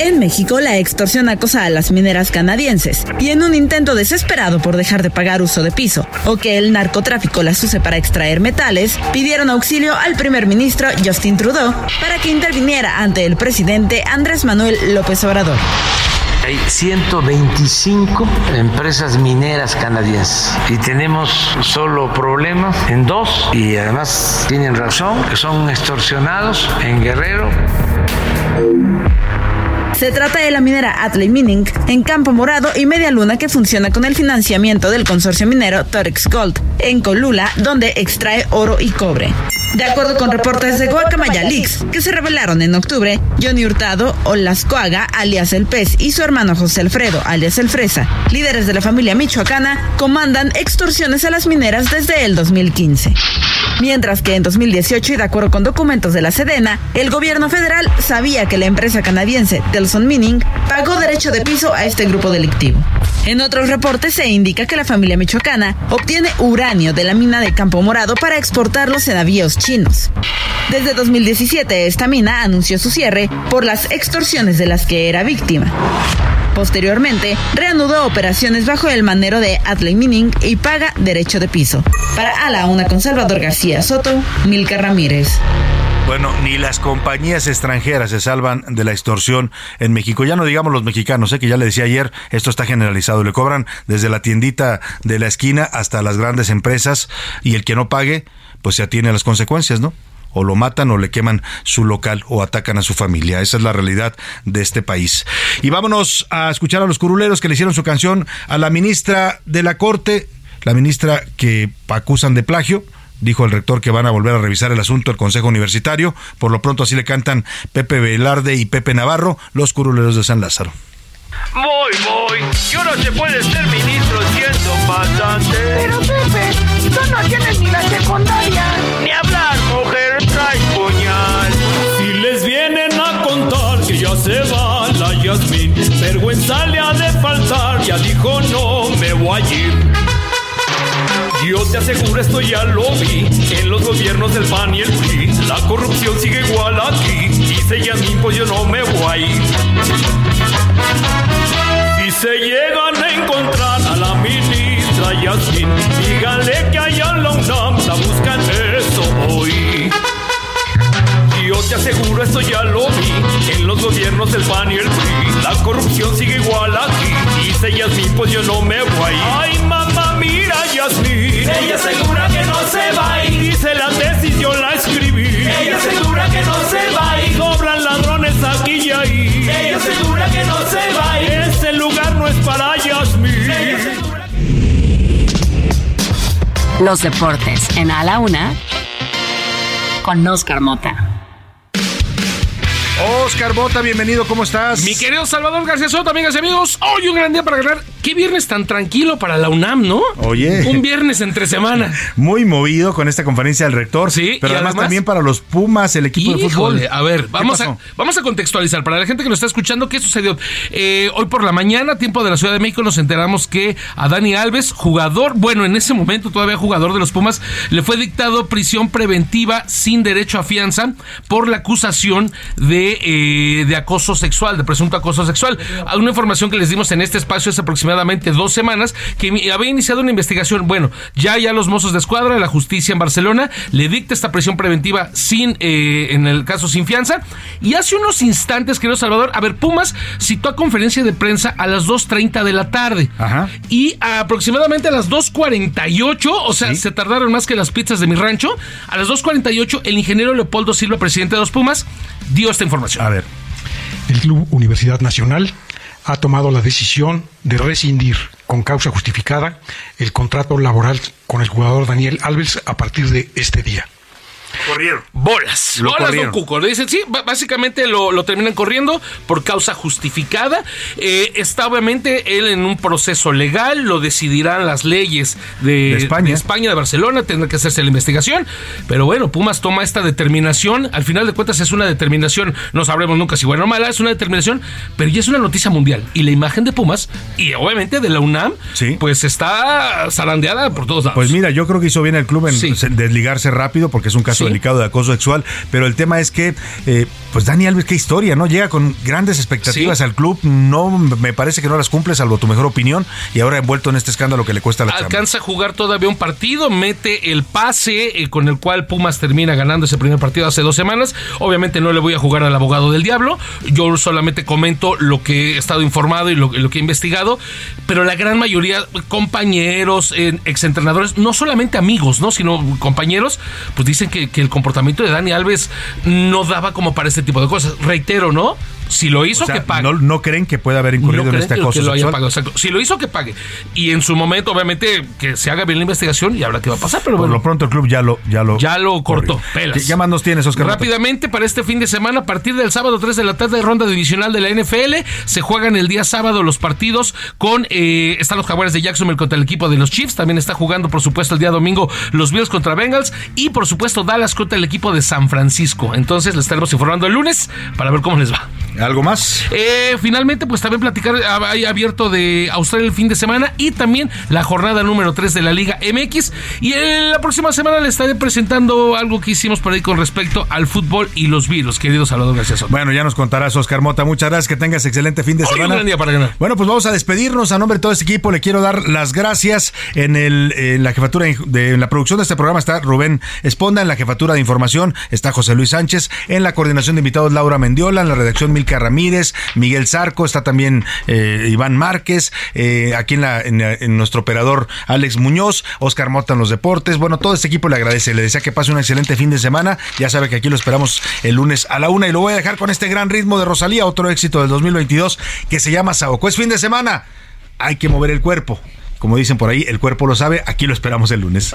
[SPEAKER 16] En México, la extorsión acosa a las mineras canadienses y en un intento desesperado por dejar de pagar uso de piso o que el narcotráfico las use para extraer metales, pidieron auxilio al primer ministro Justin Trudeau para que interviniera ante el presidente Andrés Manuel López Obrador.
[SPEAKER 33] Hay 125 empresas mineras canadienses y tenemos solo problemas en dos y además tienen razón que son extorsionados en Guerrero.
[SPEAKER 16] Se trata de la minera Atley Mining en Campo Morado y Media Luna que funciona con el financiamiento del consorcio minero Torex Gold en Colula, donde extrae oro y cobre. De acuerdo con reportes de Guacamaya Leaks que se revelaron en octubre, Johnny Hurtado, Olascoaga, alias El Pez, y su hermano José Alfredo, alias El Fresa, líderes de la familia michoacana, comandan extorsiones a las mineras desde el 2015. Mientras que en 2018, y de acuerdo con documentos de la Sedena, el gobierno federal sabía que la empresa canadiense Telson Mining pagó derecho de piso a este grupo delictivo. En otros reportes se indica que la familia michoacana obtiene uranio de la mina de Campo Morado para exportarlos en navíos chinos. Desde 2017 esta mina anunció su cierre por las extorsiones de las que era víctima. Posteriormente, reanudó operaciones bajo el manero de Atley Mining y paga derecho de piso. Para A la Una con Salvador García Soto, Milka Ramírez.
[SPEAKER 4] Bueno, ni las compañías extranjeras se salvan de la extorsión en México. Ya no digamos los mexicanos, ¿eh? que ya le decía ayer, esto está generalizado. Le cobran desde la tiendita de la esquina hasta las grandes empresas y el que no pague, pues se atiene a las consecuencias, ¿no? o lo matan o le queman su local o atacan a su familia. Esa es la realidad de este país. Y vámonos a escuchar a los curuleros que le hicieron su canción a la ministra de la Corte, la ministra que acusan de plagio. Dijo el rector que van a volver a revisar el asunto del Consejo Universitario. Por lo pronto así le cantan Pepe Velarde y Pepe Navarro, los curuleros de San Lázaro.
[SPEAKER 34] Voy, voy. Yo no se puede ser ministro siendo pasante.
[SPEAKER 35] Pero Pepe, tú no tienes ni la secundaria.
[SPEAKER 34] Ni hablar, mujer, trae puñal.
[SPEAKER 36] Si les vienen a contar que ya se va la Yasmin, vergüenza le ha de faltar. Ya dijo no me voy a ir. Yo te aseguro, esto ya lo vi en los gobiernos del PAN y el PRI. La corrupción sigue igual aquí. Dice Yasmin, pues yo no me voy. Si se llegan a encontrar a la ministra Yasmin, díganle que allá en la UNAM la buscan eso hoy. Yo te aseguro, esto ya lo vi en los gobiernos del PAN y el PRI. La corrupción sigue igual aquí. Dice Yasmin, pues yo no me voy. Ay, mamá, mira Yasmin.
[SPEAKER 35] Ella asegura que no se va a ir.
[SPEAKER 36] Dice la tesis, yo la escribí.
[SPEAKER 35] Ella
[SPEAKER 36] cabeza aquí y ahí. Ella segura que no se va. Ese lugar no es para Yasmin.
[SPEAKER 1] Los deportes en A la Una con Oscar Mota.
[SPEAKER 4] Oscar Bota, bienvenido, ¿cómo estás?
[SPEAKER 37] Mi querido Salvador García Soto, amigas y amigos, hoy un gran día para ganar. Qué viernes tan tranquilo para la UNAM, ¿no?
[SPEAKER 4] Oye.
[SPEAKER 37] Un viernes entre semana.
[SPEAKER 4] Muy movido con esta conferencia del rector.
[SPEAKER 37] Sí,
[SPEAKER 4] Pero además,
[SPEAKER 37] además-
[SPEAKER 4] también para los Pumas, el equipo de fútbol.
[SPEAKER 37] A ver, vamos a, vamos a contextualizar. Para la gente que nos está escuchando, ¿qué sucedió? Eh, hoy por la mañana, tiempo de la Ciudad de México, nos enteramos que a Dani Alves, jugador, bueno, en ese momento todavía jugador de los Pumas, le fue dictado prisión preventiva sin derecho a fianza por la acusación de, eh, de acoso sexual, de presunto acoso sexual. Una información que les dimos en este espacio hace aproximadamente dos semanas, que había iniciado una investigación. Bueno, ya ya los mozos de escuadra, la justicia en Barcelona, le dicta esta prisión preventiva sin, eh, en el caso sin fianza. Y hace unos instantes, querido Salvador, a ver, Pumas citó a conferencia de prensa a las 2.30 de la tarde. Y aproximadamente a las 2.48, o sea, se tardaron más que las pizzas de mi rancho, a las 2.48 el ingeniero Leopoldo Silva, presidente de los Pumas, dio esta información.
[SPEAKER 4] A ver.
[SPEAKER 38] El Club Universidad Nacional ha tomado la decisión de rescindir con causa justificada el contrato laboral con el jugador Daniel Alves a partir de este día.
[SPEAKER 4] Corrieron.
[SPEAKER 37] Bolas.
[SPEAKER 4] Lo
[SPEAKER 37] bolas,
[SPEAKER 4] corrieron.
[SPEAKER 37] don Cuco. Le dicen, sí, básicamente lo, lo terminan corriendo por causa justificada. Eh, está obviamente él en un proceso legal, lo decidirán las leyes de,
[SPEAKER 4] De España.
[SPEAKER 37] de España, de Barcelona, tendrá que hacerse la investigación. Pero bueno, Pumas toma esta determinación. Al final de cuentas es una determinación, no sabremos nunca si buena o mala, es una determinación, pero ya es una noticia mundial. Y la imagen de Pumas, y obviamente de la UNAM, pues está zarandeada por todos lados.
[SPEAKER 4] Pues mira, yo creo que hizo bien el club en se- desligarse rápido porque es un caso
[SPEAKER 37] Sí.
[SPEAKER 4] delicado de acoso sexual, pero el tema es que, eh, pues Dani Alves, qué historia, ¿no? Llega con grandes expectativas
[SPEAKER 37] Sí.
[SPEAKER 4] al club, no me parece que no las cumple, salvo tu mejor opinión, y ahora envuelto en este escándalo que le cuesta la chamba.
[SPEAKER 37] alcanza a jugar todavía un partido, mete el pase eh, con el cual Pumas termina ganando ese primer partido hace dos semanas. Obviamente no le voy a jugar al abogado del diablo, yo solamente comento lo que he estado informado y lo, lo que he investigado, pero la gran mayoría, compañeros, eh, exentrenadores, no solamente amigos, ¿no? sino compañeros, pues dicen que, que el comportamiento de Dani Alves no daba como para este tipo de cosas. Reitero, ¿no? Si lo hizo,
[SPEAKER 4] O sea,
[SPEAKER 37] que pague.
[SPEAKER 4] no, no creen que pueda haber incurrido
[SPEAKER 37] No
[SPEAKER 4] en este acoso
[SPEAKER 37] que lo haya pagado, exacto. Si lo hizo, que pague. Y en su momento, obviamente, que se haga bien la investigación y habrá qué va a pasar. Pero
[SPEAKER 4] Por
[SPEAKER 37] bueno,
[SPEAKER 4] lo pronto el club ya lo ya lo
[SPEAKER 37] ya lo cortó. Pelas.
[SPEAKER 4] ¿Qué, qué más nos tienes, Oscar?
[SPEAKER 37] Rápidamente, para este fin de semana, a partir del sábado 3 de la tarde, ronda divisional de la NFL, se juegan el día sábado los partidos con, eh, están los Jaguares de Jacksonville contra el equipo de los Chiefs, también está jugando, por supuesto, el día domingo los Bills contra Bengals y, por supuesto, Dallas contra el equipo de San Francisco. Entonces, les estaremos informando el lunes para ver cómo les va.
[SPEAKER 4] ¿Algo más?
[SPEAKER 37] Eh, finalmente, pues también platicar, ah, hay abierto de Australia el fin de semana y también la jornada número 3 de la Liga MX. Y eh, la próxima semana les estaré presentando algo que hicimos por ahí con respecto al fútbol y los virus, querido Salvador García Soto.
[SPEAKER 4] Bueno, ya nos contarás, Oscar Mota. Muchas gracias, que tengas excelente fin de
[SPEAKER 37] Hoy un
[SPEAKER 4] semana.
[SPEAKER 37] gran día para ganar.
[SPEAKER 4] Bueno, pues vamos a despedirnos. A nombre de todo este equipo, le quiero dar las gracias. En, el, en la jefatura de en la producción de este programa está Rubén Esponda, en la jefatura de información está José Luis Sánchez, en la coordinación de invitados Laura Mendiola, en la redacción Ramírez, Miguel Zarco, está también eh, Iván Márquez, eh, aquí en, la, nuestro operador Alex Muñoz, Oscar Mota en los deportes. Bueno, todo este equipo le agradece, le desea que pase un excelente fin de semana. Ya sabe que aquí lo esperamos el lunes a la una y lo voy a dejar con este gran ritmo de Rosalía, otro éxito del 2022 que se llama Saoco. Es fin de semana, hay que mover el cuerpo. Como dicen por ahí, el cuerpo lo sabe, aquí lo esperamos el lunes.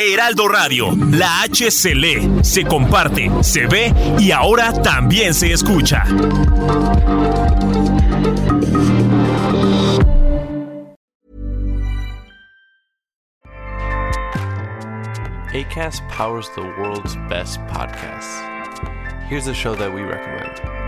[SPEAKER 14] Heraldo Radio, la H se lee, se comparte, se ve y ahora también se escucha.
[SPEAKER 39] ACAST powers the world's best podcasts. Here's a show that we recommend.